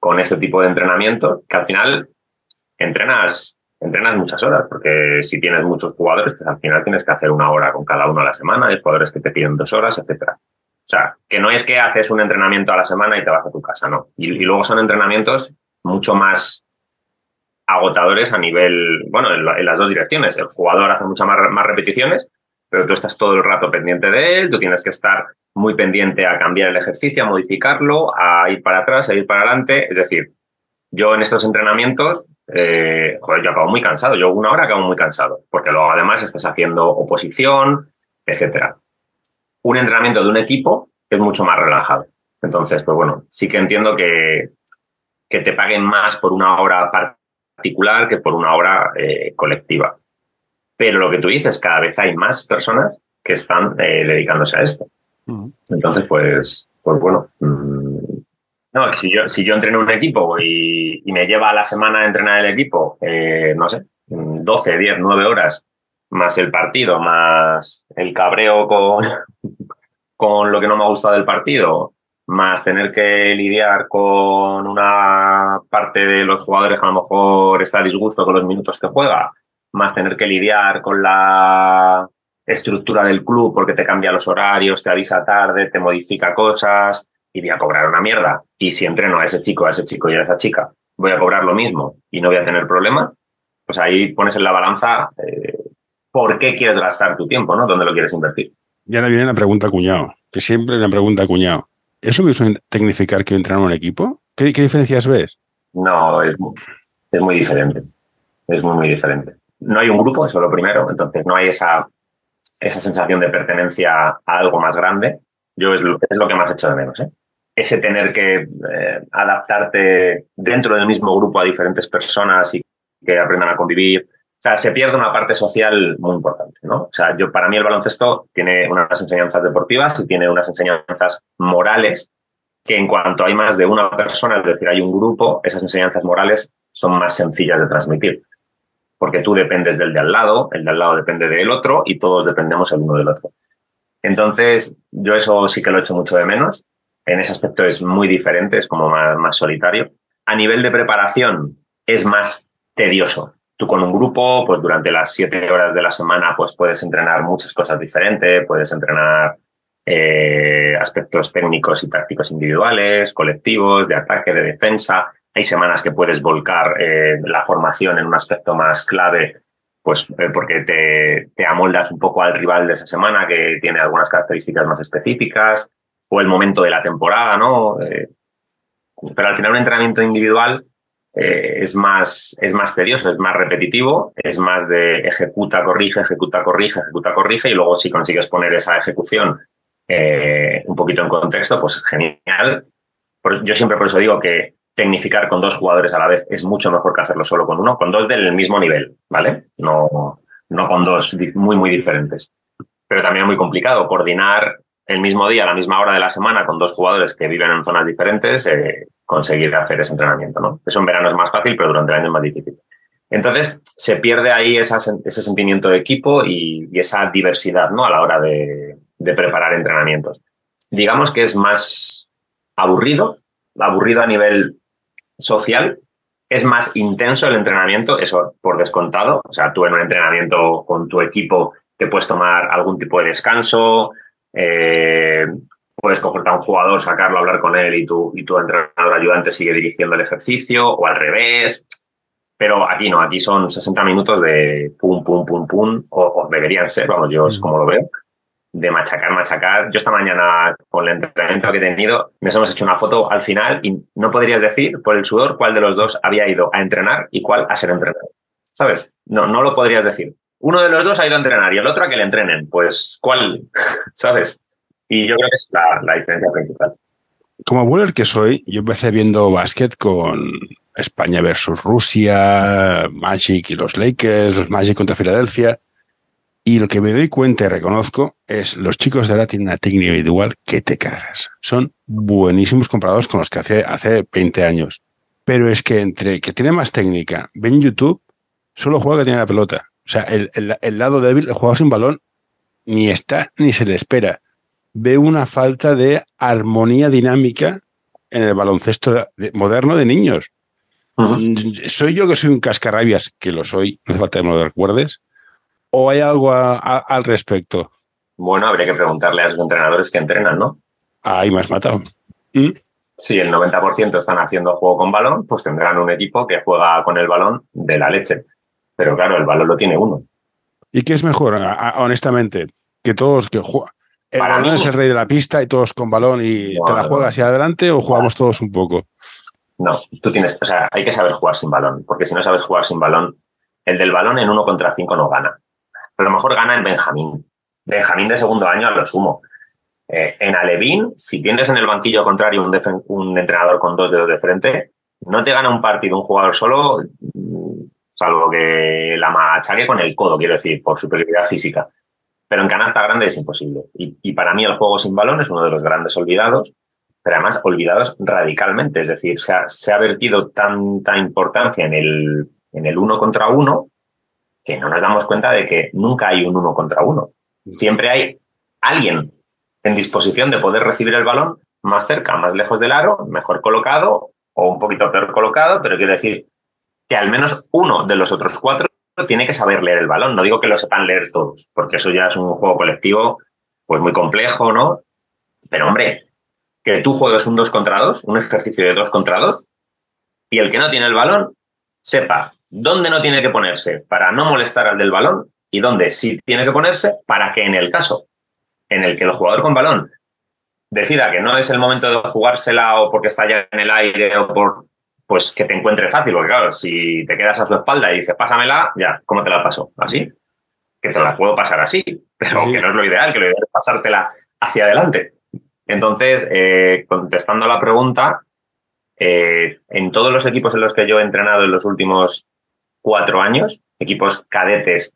B: con este tipo de entrenamiento que al final entrenas, entrenas muchas horas, porque si tienes muchos jugadores, pues al final tienes que hacer una hora con cada uno a la semana, hay jugadores que te piden dos horas, etcétera. O sea, que no es que haces un entrenamiento a la semana y te vas a tu casa, no. Y, luego son entrenamientos mucho más agotadores a nivel, bueno, en, las dos direcciones. El jugador hace muchas más, repeticiones, pero tú estás todo el rato pendiente de él, tú tienes que estar muy pendiente a cambiar el ejercicio, a modificarlo, a ir para atrás, a ir para adelante. Es decir, yo en estos entrenamientos, eh, joder, yo acabo muy cansado. Yo una hora acabo muy cansado, porque luego además estás haciendo oposición, etcétera un entrenamiento de un equipo es mucho más relajado. Entonces, pues bueno, sí que entiendo que, que te paguen más por una hora particular que por una hora eh, colectiva. Pero lo que tú dices, cada vez hay más personas que están eh, dedicándose a esto. Entonces, pues, pues bueno. Mm, no, si yo, si yo entreno un equipo y, me lleva a la semana a entrenar el equipo, eh, no sé, 12, 10, 9 horas más el partido, más el cabreo con, con lo que no me ha gustado del partido, más tener que lidiar con una parte de los jugadores que a lo mejor está a disgusto con los minutos que juega, más tener que lidiar con la estructura del club porque te cambia los horarios, te avisa tarde, te modifica cosas y voy a cobrar una mierda. Y si entreno a ese chico, a ese chico y a esa chica, voy a cobrar lo mismo y no voy a tener problema, pues ahí pones en la balanza eh, por qué quieres gastar tu tiempo, ¿no? ¿Dónde lo quieres invertir?
A: Y ahora viene la pregunta cuñado, que siempre la pregunta cuñado. ¿Es lo mismo tecnificar que entrenar un equipo? ¿Qué, diferencias ves?
B: No, es, es muy diferente. Es muy, muy diferente. No hay un grupo, eso es lo primero, entonces no hay esa, esa sensación de pertenencia a algo más grande. Yo es lo, es lo que más hecho de menos. ¿eh? Ese tener que eh, adaptarte dentro del mismo grupo a diferentes personas y que aprendan a convivir, o sea, se pierde una parte social muy importante, ¿no? O sea, yo, para mí el baloncesto tiene unas enseñanzas deportivas y tiene unas enseñanzas morales que en cuanto hay más de una persona, es decir, hay un grupo, esas enseñanzas morales son más sencillas de transmitir. Porque tú dependes del de al lado, el de al lado depende del otro y todos dependemos el uno del otro. Entonces, yo eso sí que lo echo mucho de menos. En ese aspecto es muy diferente, es como más, más solitario. A nivel de preparación, es más tedioso tú con un grupo, pues durante las siete horas de la semana, pues puedes entrenar muchas cosas diferentes, puedes entrenar eh, aspectos técnicos y tácticos individuales, colectivos, de ataque, de defensa. Hay semanas que puedes volcar eh, la formación en un aspecto más clave, pues eh, porque te, te amoldas un poco al rival de esa semana que tiene algunas características más específicas, o el momento de la temporada, ¿no? pero al final un entrenamiento individual eh, es, más, es más tedioso, es más repetitivo, es más de ejecuta, corrige, ejecuta, corrige, ejecuta, corrige, y luego si consigues poner esa ejecución eh, un poquito en contexto, pues es genial. Yo siempre por eso digo que tecnificar con dos jugadores a la vez es mucho mejor que hacerlo solo con uno, con dos del mismo nivel, ¿vale? No, no con dos muy, muy diferentes. Pero también es muy complicado coordinar el mismo día, a la misma hora de la semana, con dos jugadores que viven en zonas diferentes, eh, conseguir hacer ese entrenamiento. ¿no? Eso en verano es más fácil, pero durante el año es más difícil. Entonces, se pierde ahí ese sentimiento de equipo y, esa diversidad ¿no? a la hora de, preparar entrenamientos. Digamos que es más aburrido, aburrido a nivel social, es más intenso el entrenamiento, eso por descontado. O sea, tú en un entrenamiento con tu equipo te puedes tomar algún tipo de descanso, eh, puedes coger a un jugador, sacarlo, hablar con él y tu, y tu entrenador ayudante sigue dirigiendo el ejercicio, o al revés. Pero aquí no, aquí son 60 minutos de pum, pum, pum, pum, o, deberían ser, vamos, yo es mm. como lo veo, de machacar, machacar. Yo esta mañana, con el entrenamiento que he tenido, nos hemos hecho una foto al final y no podrías decir por el sudor cuál de los dos había ido a entrenar y cuál a ser entrenado. ¿Sabes? No, no lo podrías decir. Uno de los dos ha ido a entrenar y el otro a que le entrenen. Pues, ¿cuál? ¿Sabes? Y yo creo que es la, la diferencia principal.
A: Como abuelo el que soy, yo empecé viendo básquet con España versus Rusia, Magic y los Lakers, Magic contra Filadelfia. Y lo que me doy cuenta y reconozco es los chicos de ahora tienen una técnica individual que te cagas. Son buenísimos comparados con los que hace, hace 20 años. Pero es que entre que tiene más técnica, ven YouTube, solo juega que tiene la pelota. O sea, el, el lado débil, el jugador sin balón, ni está ni se le espera. Ve una falta de armonía dinámica en el baloncesto moderno de niños. ¿Soy yo que soy un cascarrabias? Que lo soy, no hace falta que me lo recuerdes. ¿O hay algo al respecto?
B: Bueno, habría que preguntarle a esos entrenadores que entrenan, ¿no?
A: Ahí me has matado.
B: ¿Mm? Si el 90% están haciendo juego con balón, pues tendrán un equipo que juega con el balón de la leche. Pero claro, el balón lo tiene uno.
A: ¿Y qué es mejor, honestamente? Que todos que juegan. ¿El balón es el rey de la pista y todos con balón y te la juegas hacia adelante o jugamos todos un poco?
B: No, tú tienes, o sea, hay que saber jugar sin balón, porque si no sabes jugar sin balón, el del balón en uno contra cinco no gana. A lo mejor gana en Benjamín. Benjamín de segundo año a lo sumo. Eh, en Alevín, si tienes en el banquillo contrario un, un, entrenador con dos dedos de frente, no te gana un partido un jugador solo, salvo que la machaque con el codo, quiero decir, por superioridad física. Pero en canasta grande es imposible. Y, para mí el juego sin balón es uno de los grandes olvidados pero además olvidados radicalmente. Es decir, se ha, se ha vertido tanta importancia en el, en el uno contra uno que no nos damos cuenta de que nunca hay un uno contra uno. Siempre hay alguien en disposición de poder recibir el balón más cerca, más lejos del aro, mejor colocado o un poquito peor colocado, pero quiero decir que al menos uno de los otros cuatro tiene que saber leer el balón. No digo que lo sepan leer todos, porque eso ya es un juego colectivo pues muy complejo, ¿no? Pero hombre, que tú juegues un 2 contra 2, un ejercicio de 2 contra 2, y el que no tiene el balón sepa dónde no tiene que ponerse para no molestar al del balón y dónde sí tiene que ponerse para que en el caso en el que el jugador con balón decida que no es el momento de jugársela o porque está ya en el aire o por pues que te encuentre fácil, porque claro, si te quedas a su espalda y dices, pásamela, ya, ¿cómo te la paso? ¿Así? Que te la puedo pasar así, pero que no es lo ideal, que lo ideal es pasártela hacia adelante. Entonces, eh, contestando a la pregunta, eh, en todos los equipos en los que yo he entrenado en los últimos cuatro años, equipos cadetes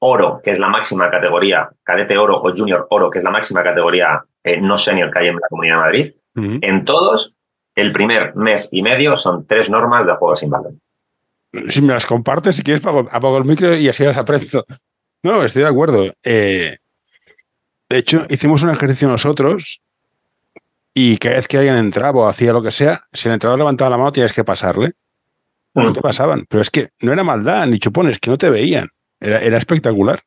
B: oro, que es la máxima categoría, cadete oro o junior oro, que es la máxima categoría eh, no senior que hay en la Comunidad de Madrid, en todos, el primer mes y medio son tres normas de juego sin balón.
A: Si me las compartes, si quieres, apago, el micro y así las aprendo. No, estoy de acuerdo. de hecho, hicimos un ejercicio nosotros y cada vez que alguien entraba o hacía lo que sea, si el entrenador levantaba la mano tienes que pasarle. No te pasaban. Pero es que no era maldad ni chupones, que no te veían. Era, era espectacular.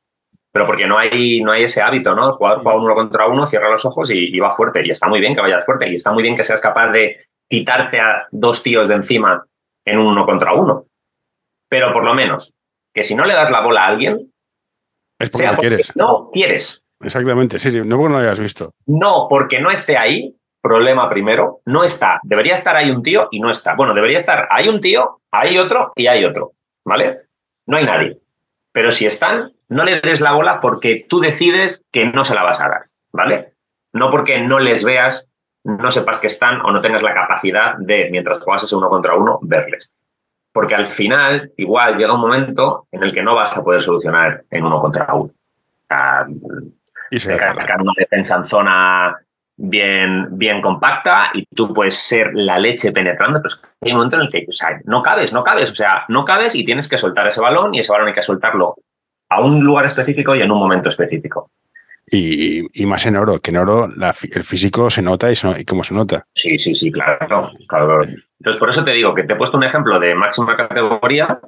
B: Pero porque no hay, no hay ese hábito, ¿no? El jugador juega uno contra uno, cierra los ojos y, va fuerte. Y está muy bien que vayas fuerte. Y está muy bien que seas capaz de quitarte a dos tíos de encima en un uno contra uno. Pero por lo menos, que si no le das la bola a alguien,
A: es porque, quieres.
B: no quieres.
A: Exactamente, sí, sí, no porque no lo hayas visto.
B: No, porque no esté ahí, problema primero, no está. Debería estar ahí un tío y no está. Bueno, debería estar, hay un tío, hay otro y hay otro, ¿vale? No hay nadie. Pero si están, no le des la bola porque tú decides que no se la vas a dar, ¿vale? No porque no les veas, no sepas que están o no tengas la capacidad de, mientras juegas ese uno contra uno, verles. Porque al final, igual llega un momento en el que no vas a poder solucionar en uno contra uno. te cascan una defensa en zona bien, bien compacta y tú puedes ser la leche penetrando, pero hay un momento en el que o sea, no cabes, no cabes, o sea, no cabes y tienes que soltar ese balón y ese balón hay que soltarlo a un lugar específico y en un momento específico.
A: Y, más en oro, que en oro el físico se nota y, cómo se nota.
B: Sí, sí, sí, claro, claro. Entonces, por eso te digo que te he puesto un ejemplo de máxima categoría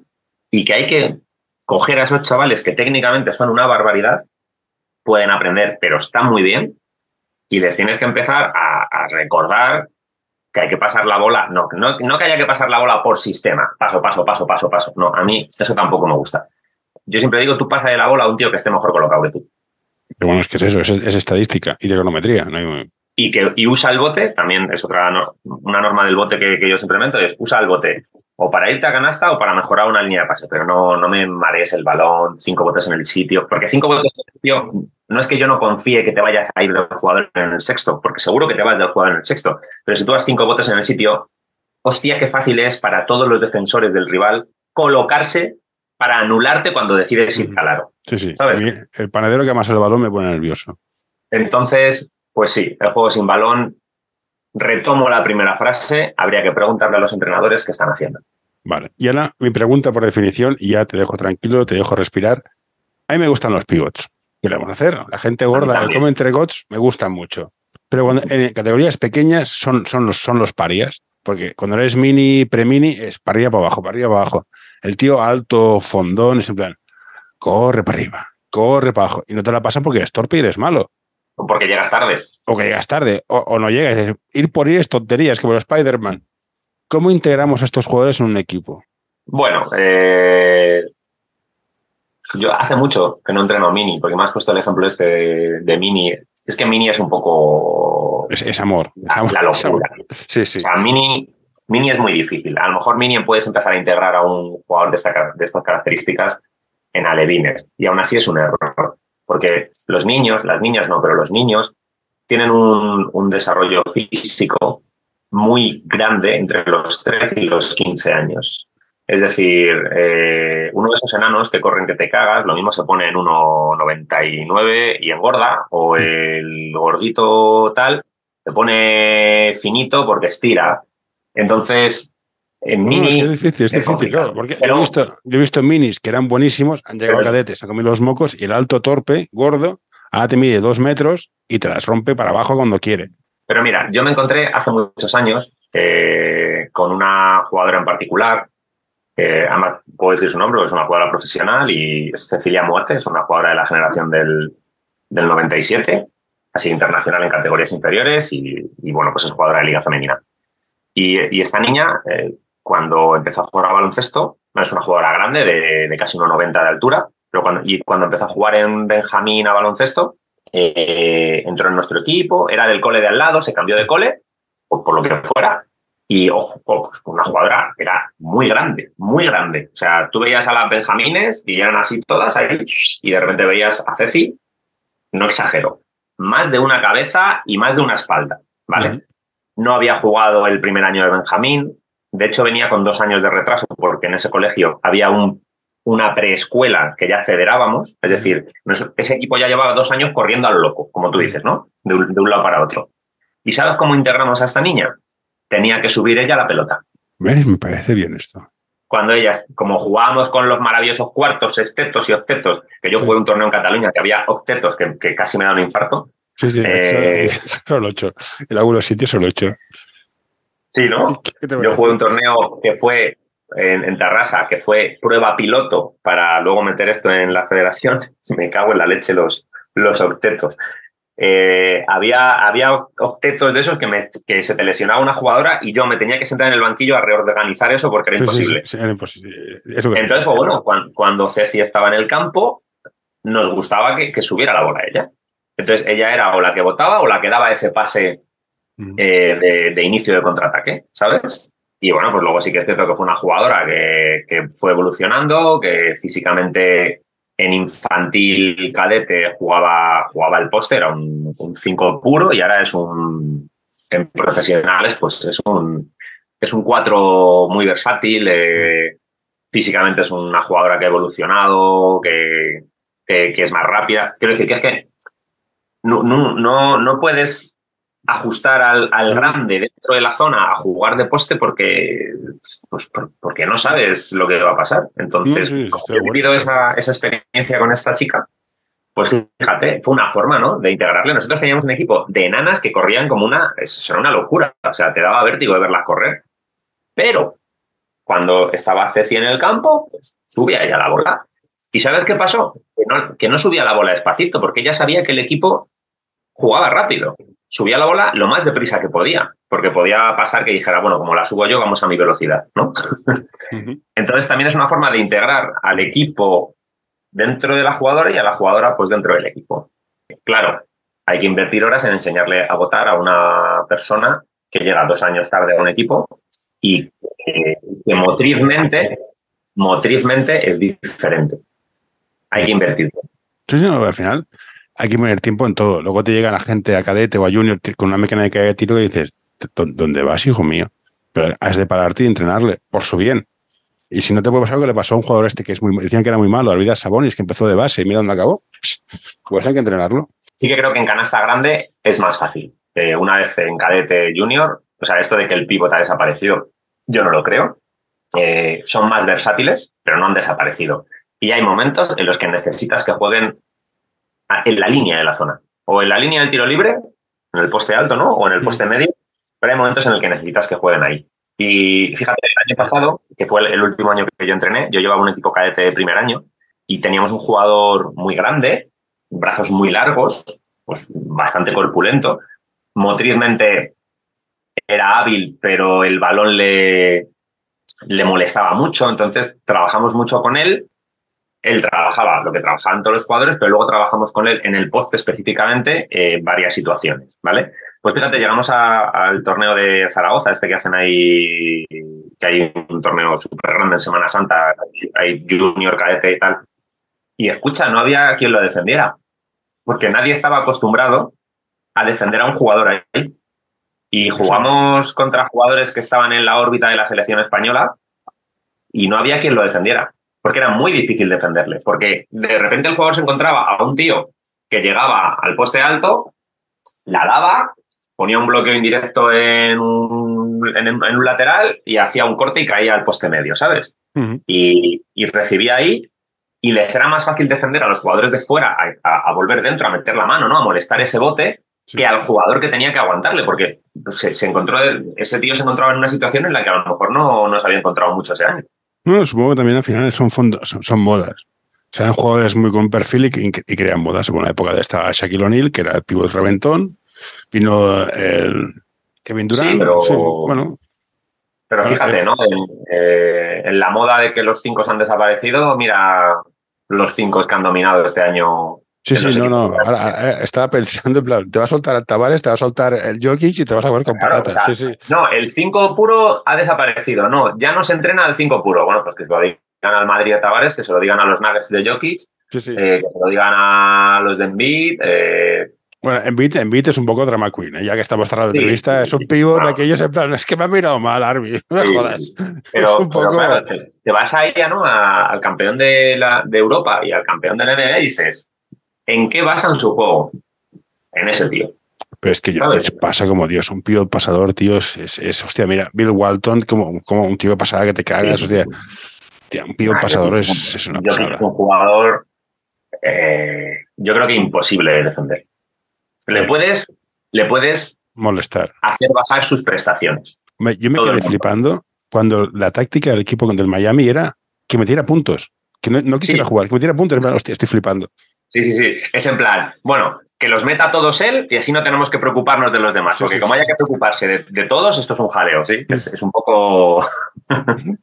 B: y que hay que coger a esos chavales que técnicamente son una barbaridad, pueden aprender, pero están muy bien, y les tienes que empezar a, recordar que hay que pasar la bola. No, no, no, que haya que pasar la bola por sistema, paso, paso, paso, paso, paso. No, a mí eso tampoco me gusta. Yo siempre digo, tú pasa de la bola a un tío que esté mejor colocado que tú.
A: Pero bueno, es que es eso, es, estadística y trigonometría. No
B: y que y usa el bote, también es otra una norma del bote que, yo implemento, es usa el bote o para irte a canasta o para mejorar una línea de pase, pero no, no me marees el balón, cinco botes en el sitio, porque cinco botes en el sitio no es que yo no confíe que te vayas a ir del jugador en el sexto, porque seguro que te vas del jugador en el sexto, pero si tú has cinco botes en el sitio, hostia, qué fácil es para todos los defensores del rival colocarse para anularte cuando decides ir calado.
A: Sí, sí. ¿sabes? El panadero que más el balón me pone nervioso.
B: Entonces, pues sí, el juego sin balón. Retomo la primera frase, habría que preguntarle a los entrenadores qué están haciendo.
A: Vale. Y ahora mi pregunta por definición, y ya te dejo tranquilo, te dejo respirar. A mí me gustan los pivots. ¿Qué le vamos a hacer? La gente gorda que come entre gots me gustan mucho. Pero cuando, en categorías pequeñas son, son, los, son los parias, porque cuando eres mini, pre-mini, es para arriba, para abajo, para arriba, para abajo. El tío alto, fondón, es en plan, corre para arriba, corre para abajo. Y no te la pasan porque eres torpe y eres malo.
B: O porque llegas tarde.
A: O que llegas tarde, o, no llegas. Ir por ir es tonterías, como Spider-Man. ¿Cómo integramos a estos jugadores en un equipo?
B: Bueno, eh, yo hace mucho que no entreno Mini, porque me has puesto el ejemplo este de, Mini. Es que Mini es un poco...
A: Es, amor.
B: La, locura.
A: Sí, sí.
B: O sea, Mini, Mini es muy difícil. A lo mejor Mini puedes empezar a integrar a un jugador de, de estas características en alevines, y aún así es un error. Porque los niños, las niñas no, pero los niños tienen un, desarrollo físico muy grande entre los 13 y los 15 años. Es decir, eh, uno de esos enanos que corren que te cagas, lo mismo se pone en 1,99 y engorda, o el gordito tal, se pone finito porque estira. Entonces, en mini.
A: es difícil, es, difícil, claro. Porque he, visto, yo he visto minis que eran buenísimos, han llegado cadetes, han comido los mocos y el alto torpe, gordo, ahora te mide dos metros y te las rompe para abajo cuando quiere.
B: Pero mira, yo me encontré hace muchos años eh, con una jugadora en particular, que puedo decir su nombre, es una jugadora profesional y es Cecilia Muerte, es una jugadora de la generación del, del 97, así internacional en categorías inferiores y, bueno, pues es jugadora de Liga Femenina. Y, esta niña, eh, cuando empezó a jugar a baloncesto, no es una jugadora grande, de, casi 1,90 de altura, pero cuando, y cuando empezó a jugar en Benjamín a baloncesto, eh, entró en nuestro equipo, era del cole de al lado, se cambió de cole, por, por lo que fuera, y ojo, pues una jugadora era muy grande, muy grande. O sea, tú veías a las Benjamines y eran así todas ahí, y de repente veías a Ceci, no exagero, más de una cabeza y más de una espalda, ¿vale? No había jugado el primer año de Benjamín, de hecho, venía con dos años de retraso porque en ese colegio había un, una preescuela que ya federábamos. Es decir, ese equipo ya llevaba dos años corriendo al loco, como tú dices, ¿no? De un, lado para otro. ¿Y sabes cómo integramos a esta niña? Tenía que subir ella la pelota.
A: Me parece bien esto.
B: Cuando ella, como jugábamos con los maravillosos cuartos, sextetos y octetos, que yo jugué un torneo en Cataluña que había octetos que, casi me da un infarto.
A: Sí, sí, eh, solo ocho. En algunos sitios solo ocho.
B: Sí, ¿no? Yo jugué un torneo que fue en, en, Tarrasa, que fue prueba piloto para luego meter esto en la federación. Me cago en la leche los, los octetos. Eh, había, había octetos de esos que, me, que se te lesionaba una jugadora y yo me tenía que sentar en el banquillo a reorganizar eso porque era imposible.
A: Sí, era imposible.
B: Entonces, pues bueno, cuando, Ceci estaba en el campo, nos gustaba que, que subiera la bola ella. Entonces ella era o la que votaba o la que daba ese pase eh, de, inicio de contraataque, ¿sabes? Y bueno, pues luego sí que es cierto que fue una jugadora que, que fue evolucionando, que físicamente en infantil cadete jugaba, jugaba el póster, era un 5 puro y ahora es un, en profesionales, pues es un, es un 4 muy versátil, eh, físicamente es una jugadora que ha evolucionado, que, que, que, es más rápida. Quiero decir que es que no, no, no puedes ajustar al, al, grande dentro de la zona a jugar de poste porque, pues, porque no sabes lo que va a pasar. Entonces, sí, he vivido esa, esa, experiencia con esta chica, pues fíjate, fue una forma ¿no? de integrarle. Nosotros teníamos un equipo de enanas que corrían como una... Eso era una locura. O sea, te daba vértigo de verlas correr. Pero cuando estaba Ceci en el campo, pues, subía ella la bola. ¿Y sabes qué pasó? Que no, que no subía la bola despacito, porque ella sabía que el equipo jugaba rápido subía la bola lo más deprisa que podía, porque podía pasar que dijera, bueno, como la subo yo, vamos a mi velocidad, ¿no? Entonces también es una forma de integrar al equipo dentro de la jugadora y a la jugadora pues dentro del equipo. Claro, hay que invertir horas en enseñarle a votar a una persona que llega dos años tarde a un equipo y que motrizmente, motrizmente es diferente. Hay que invertir.
A: Sí, al final hay que poner tiempo en todo. Luego te llega la gente a cadete o a junior con una mecánica de tiro y dices, ¿dónde vas, hijo mío? Pero has de pararte y entrenarle, por su bien. Y si no te puede pasar lo que le pasó a un jugador este que es muy, decían que era muy malo, Alvidas Sabonis, que empezó de base y mira dónde acabó, pues hay que entrenarlo.
B: Sí que creo que en canasta grande es más fácil. una vez en cadete junior, o sea, esto de que el pívot ha desaparecido, yo no lo creo. Eh, son más versátiles, pero no han desaparecido. Y hay momentos en los que necesitas que jueguen en la línea de la zona. O en la línea del tiro libre, en el poste alto, ¿no? O en el poste medio, pero hay momentos en el que necesitas que jueguen ahí. Y fíjate, el año pasado, que fue el último año que yo entrené, yo llevaba un equipo cadete de primer año y teníamos un jugador muy grande, brazos muy largos, pues bastante corpulento, motrizmente era hábil, pero el balón le, le molestaba mucho, entonces trabajamos mucho con él él trabajaba lo que trabajaban todos los jugadores, pero luego trabajamos con él en el post específicamente eh, varias situaciones, ¿vale? Pues fíjate, llegamos al torneo de Zaragoza, este que hacen ahí, que hay un torneo súper grande en Semana Santa, hay junior, cadete y tal. Y escucha, no había quien lo defendiera, porque nadie estaba acostumbrado a defender a un jugador ahí. Y jugamos contra jugadores que estaban en la órbita de la selección española y no había quien lo defendiera porque era muy difícil defenderle, porque de repente el jugador se encontraba a un tío que llegaba al poste alto, la daba, ponía un bloqueo indirecto en un, en, un lateral y hacía un corte y caía al poste medio, ¿sabes? y, recibía ahí y les era más fácil defender a los jugadores de fuera a, volver dentro, a meter la mano, ¿no? A molestar ese bote que al jugador que tenía que aguantarle, porque se, encontró, ese tío se encontraba en una situación en la que a lo mejor no, no se había encontrado mucho ese año.
A: No, supongo que también al final son fondos, son, modas. O sea, eran jugadores muy con perfil y, crean modas. En la época de esta Shaquille O'Neal, que era el pívot reventón, vino el Kevin Durant. Sí,
B: pero, bueno. Pero fíjate, ¿no? Eh, en, la moda de que los cinco se han desaparecido, mira los cinco que han dominado este año
A: Sí, sí, no, no. Ahora, eh, estaba pensando, en plan, te va a soltar el Tavares, te va a soltar el Jokic y te vas a ver con patatas. sí, sí.
B: No, el 5 puro ha desaparecido. No, ya no se entrena el 5 puro. Bueno, pues que se lo digan al Madrid de Tavares, que se lo digan a los Nuggets de Jokic, eh, que se lo digan a los de Embiid. Eh...
A: Bueno, Embiid, es un poco drama queen, ¿eh? ya que estamos cerrando la entrevista, es un pivo de aquellos en plan, es que me ha mirado mal, Arby, no me jodas.
B: Pero, un poco... claro, te, vas a ella, ¿no? al campeón de, la, de Europa y al campeón de la NBA y dices, ¿En qué basan su juego? En ese tío.
A: Pero es que yo pasa como Dios, un tío pasador, tío, es, hostia, mira, Bill Walton, como, como un tío pasada que te cagas, hostia. un tío pasador es, una pasada.
B: Es un jugador, eh, yo creo que imposible de defender. Le puedes, le puedes
A: molestar,
B: hacer bajar sus prestaciones.
A: yo me quedé flipando cuando la táctica del equipo del Miami era que metiera puntos, que no, quisiera jugar, que metiera puntos. Hostia, estoy flipando.
B: Sí, sí, sí. Es en plan, bueno, que los meta todos él y así no tenemos que preocuparnos de los demás. porque como haya que preocuparse de, todos, esto es un jaleo, ¿sí? Es, un poco.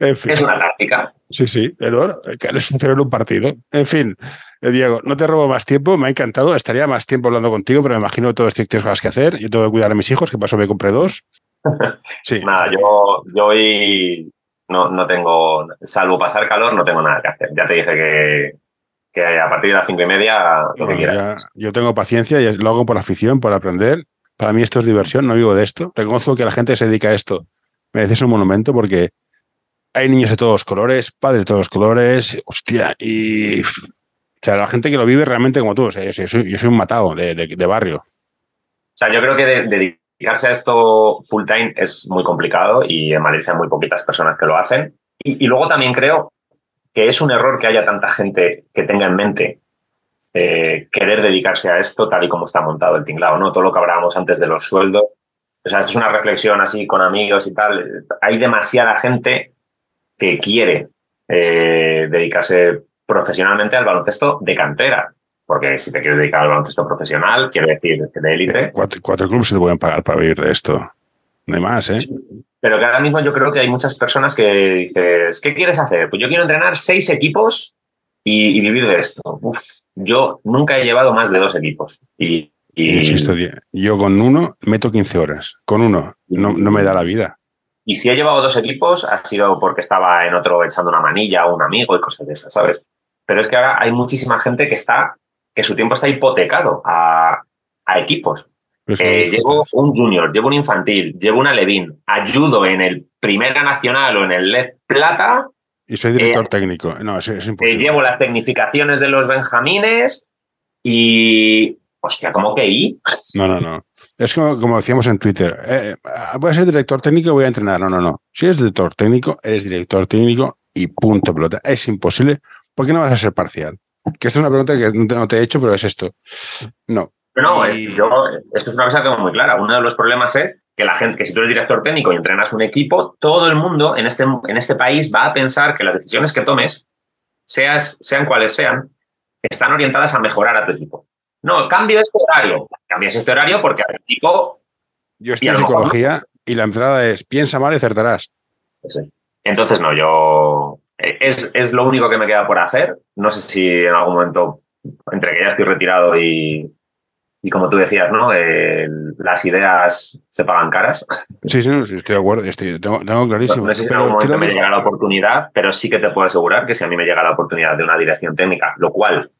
B: Es una táctica.
A: Sí, sí, pero es un un partido. En fin, eh, Diego, no te robo más tiempo, me ha encantado. Estaría más tiempo hablando contigo, pero me imagino que todos tienes cosas que hacer. Yo tengo que cuidar a mis hijos, que pasó me compré dos.
B: Sí. nada, yo, yo hoy no, no tengo, salvo pasar calor, no tengo nada que hacer. Ya te dije que, que a partir de las cinco y media lo que quieras.
A: yo tengo paciencia y lo hago por afición, por aprender. Para mí esto es diversión, no vivo de esto. Reconozco que la gente que se dedica a esto merece un monumento porque hay niños de todos colores, padres de todos colores, hostia, y O sea, la gente que lo vive realmente como tú. O sea, yo, soy, yo soy un matado de, de, barrio. O
B: sea, yo creo que dedicarse a esto full time es muy complicado y en Madrid hay muy poquitas personas que lo hacen. Y, y, luego también creo que es un error que haya tanta gente que tenga en mente eh, querer dedicarse a esto tal y como está montado el tinglado, ¿no? Todo lo que hablábamos antes de los sueldos. O sea, esto es una reflexión así con amigos y tal. Hay demasiada gente que quiere eh, dedicarse profesionalmente al baloncesto de cantera. Porque si te quieres dedicar al baloncesto profesional, quiere decir de élite.
A: Eh, cuatro, cuatro, clubes se te pueden pagar para vivir de esto. No hay más, ¿eh?
B: Pero que ahora mismo yo creo que hay muchas personas que dices, ¿qué quieres hacer? Pues yo quiero entrenar seis equipos y, vivir de esto. Uf, yo nunca he llevado más de dos equipos. Y,
A: Insisto, yo con uno meto 15 horas. Con uno no, no, me da la vida.
B: Y si he llevado dos equipos, ha sido porque estaba en otro echando una manilla o un amigo y cosas de esas, ¿sabes? Pero es que ahora hay muchísima gente que está, que su tiempo está hipotecado a, a equipos. Eh, llevo un junior, llevo un infantil, llevo una Levin, ayudo en el Primera Nacional o en el LED Plata
A: y soy director eh, técnico. No, es,
B: es
A: eh, imposible.
B: llevo las tecnificaciones de los benjamines y. Hostia, ¿cómo que I?
A: No, no, no. Es como, como decíamos en Twitter. Eh, voy a ser director técnico y voy a entrenar. No, no, no. Si eres director técnico, eres director técnico y punto pelota. Es imposible. ¿Por qué no vas a ser parcial? Que esta es una pregunta que no te he hecho, pero es esto. No.
B: No, yo, esto es una cosa que tengo muy clara. Uno de los problemas es que la gente, que si tú eres director técnico y entrenas un equipo, todo el mundo en este, en este país va a pensar que las decisiones que tomes, seas, sean cuales sean, están orientadas a mejorar a tu equipo. No, cambio este horario. Cambias este horario porque al equipo.
A: Yo estoy en psicología y la entrada es piensa mal y acertarás.
B: Entonces, no, yo. Eh, es, es lo único que me queda por hacer. No sé si en algún momento, entre que ya estoy retirado y, y como tú decías, ¿no? las ideas se pagan caras.
A: Sí, sí, sí estoy de acuerdo, estoy, tengo, clarísimo.
B: No, sé si en algún momento me llega la oportunidad, pero sí que te puedo asegurar que si a mí me llega la oportunidad de una dirección técnica, lo cual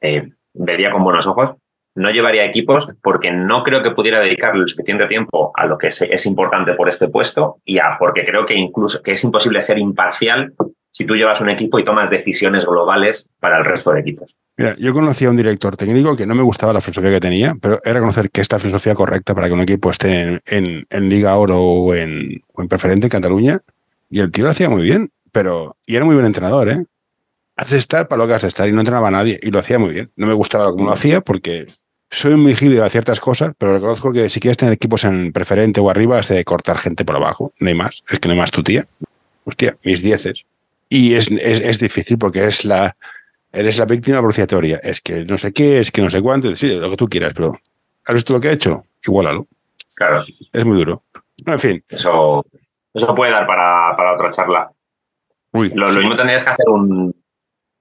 B: eh, vería con buenos ojos, no llevaría equipos porque no creo que pudiera dedicarle el suficiente tiempo a lo que es, es importante por este puesto y a porque creo que incluso que es imposible ser imparcial si tú llevas un equipo y tomas decisiones globales para el resto de equipos.
A: Mira, yo conocí a un director técnico que no me gustaba la filosofía que tenía, pero era conocer que esta filosofía correcta para que un equipo esté en, Liga Oro o en, preferente en Cataluña. Y el tío lo hacía muy bien, pero. Y era muy buen entrenador, ¿eh? Has de estar para lo que has de estar y no entrenaba a nadie y lo hacía muy bien. No me gustaba cómo lo hacía porque soy muy gil a ciertas cosas, pero reconozco que si quieres tener equipos en preferente o arriba, has de cortar gente por abajo. No hay más. Es que no hay más tu tía. Hostia, mis dieces. Y es, es, difícil porque es la, eres la víctima propiciatoria. Es que no sé qué, es que no sé cuánto, sí, lo que tú quieras, pero ¿has visto lo que ha hecho? Igualalo.
B: Claro.
A: Es muy duro. En fin.
B: Eso, eso puede dar para, para otra charla. Uy, lo, mismo tendrías que hacer un,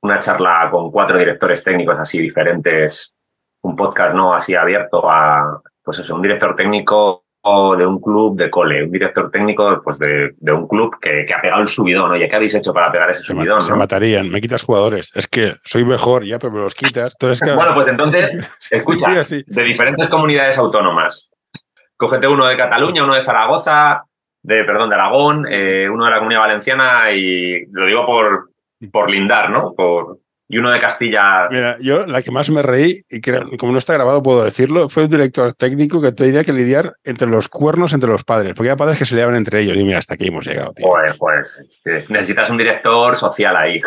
B: una charla con cuatro directores técnicos así diferentes, un podcast no así abierto a, pues eso, un director técnico de un club de cole, un director técnico pues de, un club que, ha pegado el subidón. Oye, ¿qué habéis hecho para pegar ese subidón?
A: Se matarían, me quitas jugadores. Es que soy mejor ya, pero me los quitas.
B: bueno, pues entonces, escucha, de diferentes comunidades autónomas. Cógete uno de Cataluña, uno de Zaragoza, de, perdón, de Aragón, eh, uno de la Comunidad Valenciana y lo digo por, por lindar, ¿no? Por, y uno de Castilla.
A: Mira, yo la que más me reí, y como no está grabado puedo decirlo, fue un director técnico que tenía que lidiar entre los cuernos entre los padres, porque hay padres que se liaban entre ellos. Y mira, hasta aquí hemos llegado. Tío.
B: Pues, pues necesitas un director social ahí.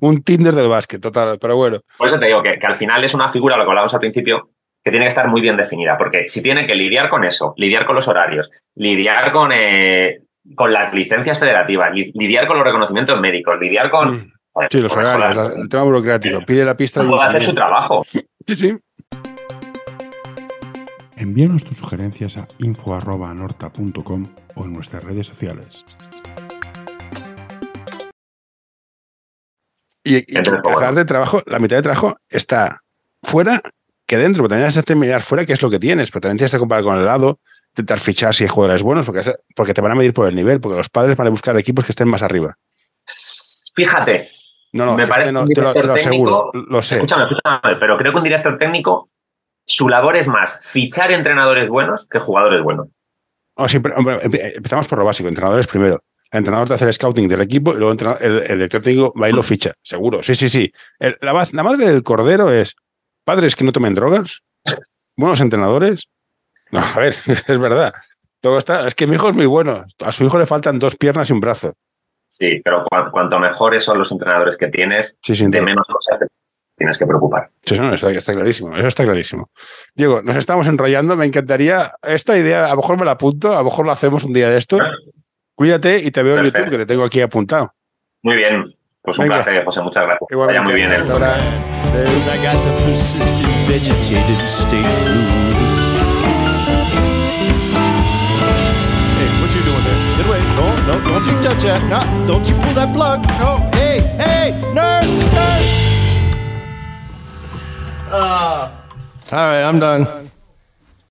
A: un Tinder del básquet, total, pero bueno.
B: Por eso te digo que, que al final es una figura, lo que hablamos al principio, que tiene que estar muy bien definida, porque si tiene que lidiar con eso, lidiar con los horarios, lidiar con, eh, con las licencias federativas, lidiar con los reconocimientos médicos, lidiar con... Mm.
A: Sí, los horarios, el tema burocrático. Pide la pista.
B: No puede hacer su trabajo.
A: Sí, sí. Envíanos tus sugerencias a info.norta.com o en nuestras redes sociales. Y, y de trabajo, la mitad de trabajo está fuera que dentro, pero también has de terminar fuera qué es lo que tienes, pero también tienes que comparar con el lado, intentar fichar si hay jugadores buenos, porque, porque te van a medir por el nivel, porque los padres van a buscar equipos que estén más arriba.
B: Fíjate,
A: no, no, me parece no te, lo, aseguro, lo sé.
B: Escúchame, escúchame, pero creo que un director técnico, su labor es más fichar entrenadores buenos que jugadores buenos.
A: empezamos por lo básico, entrenadores primero. el entrenador te hace el scouting del equipo y luego el, el director técnico va y lo ficha, seguro. Sí, sí, sí. la, la, madre del cordero es padres que no tomen drogas, buenos entrenadores. No, a ver, es verdad. Luego está, es que mi hijo es muy bueno. A su hijo le faltan dos piernas y un brazo.
B: Sí, pero cuanto mejores son los entrenadores que tienes, de menos cosas te tienes que preocupar.
A: Sí, no, está, está, clarísimo, eso está clarísimo. Diego, nos estamos enrollando, me encantaría, esta idea, a lo mejor me la apunto, a lo mejor lo hacemos un día de estos. Cuídate y te veo en YouTube, que te tengo aquí apuntado.
B: Muy bien, pues un placer, José, muchas gracias. Vaya muy bien. Ahora,
C: No, don't you touch that. No, don't you pull that plug. No, hey, hey, nurse, nurse. Uh, all right, I'm done.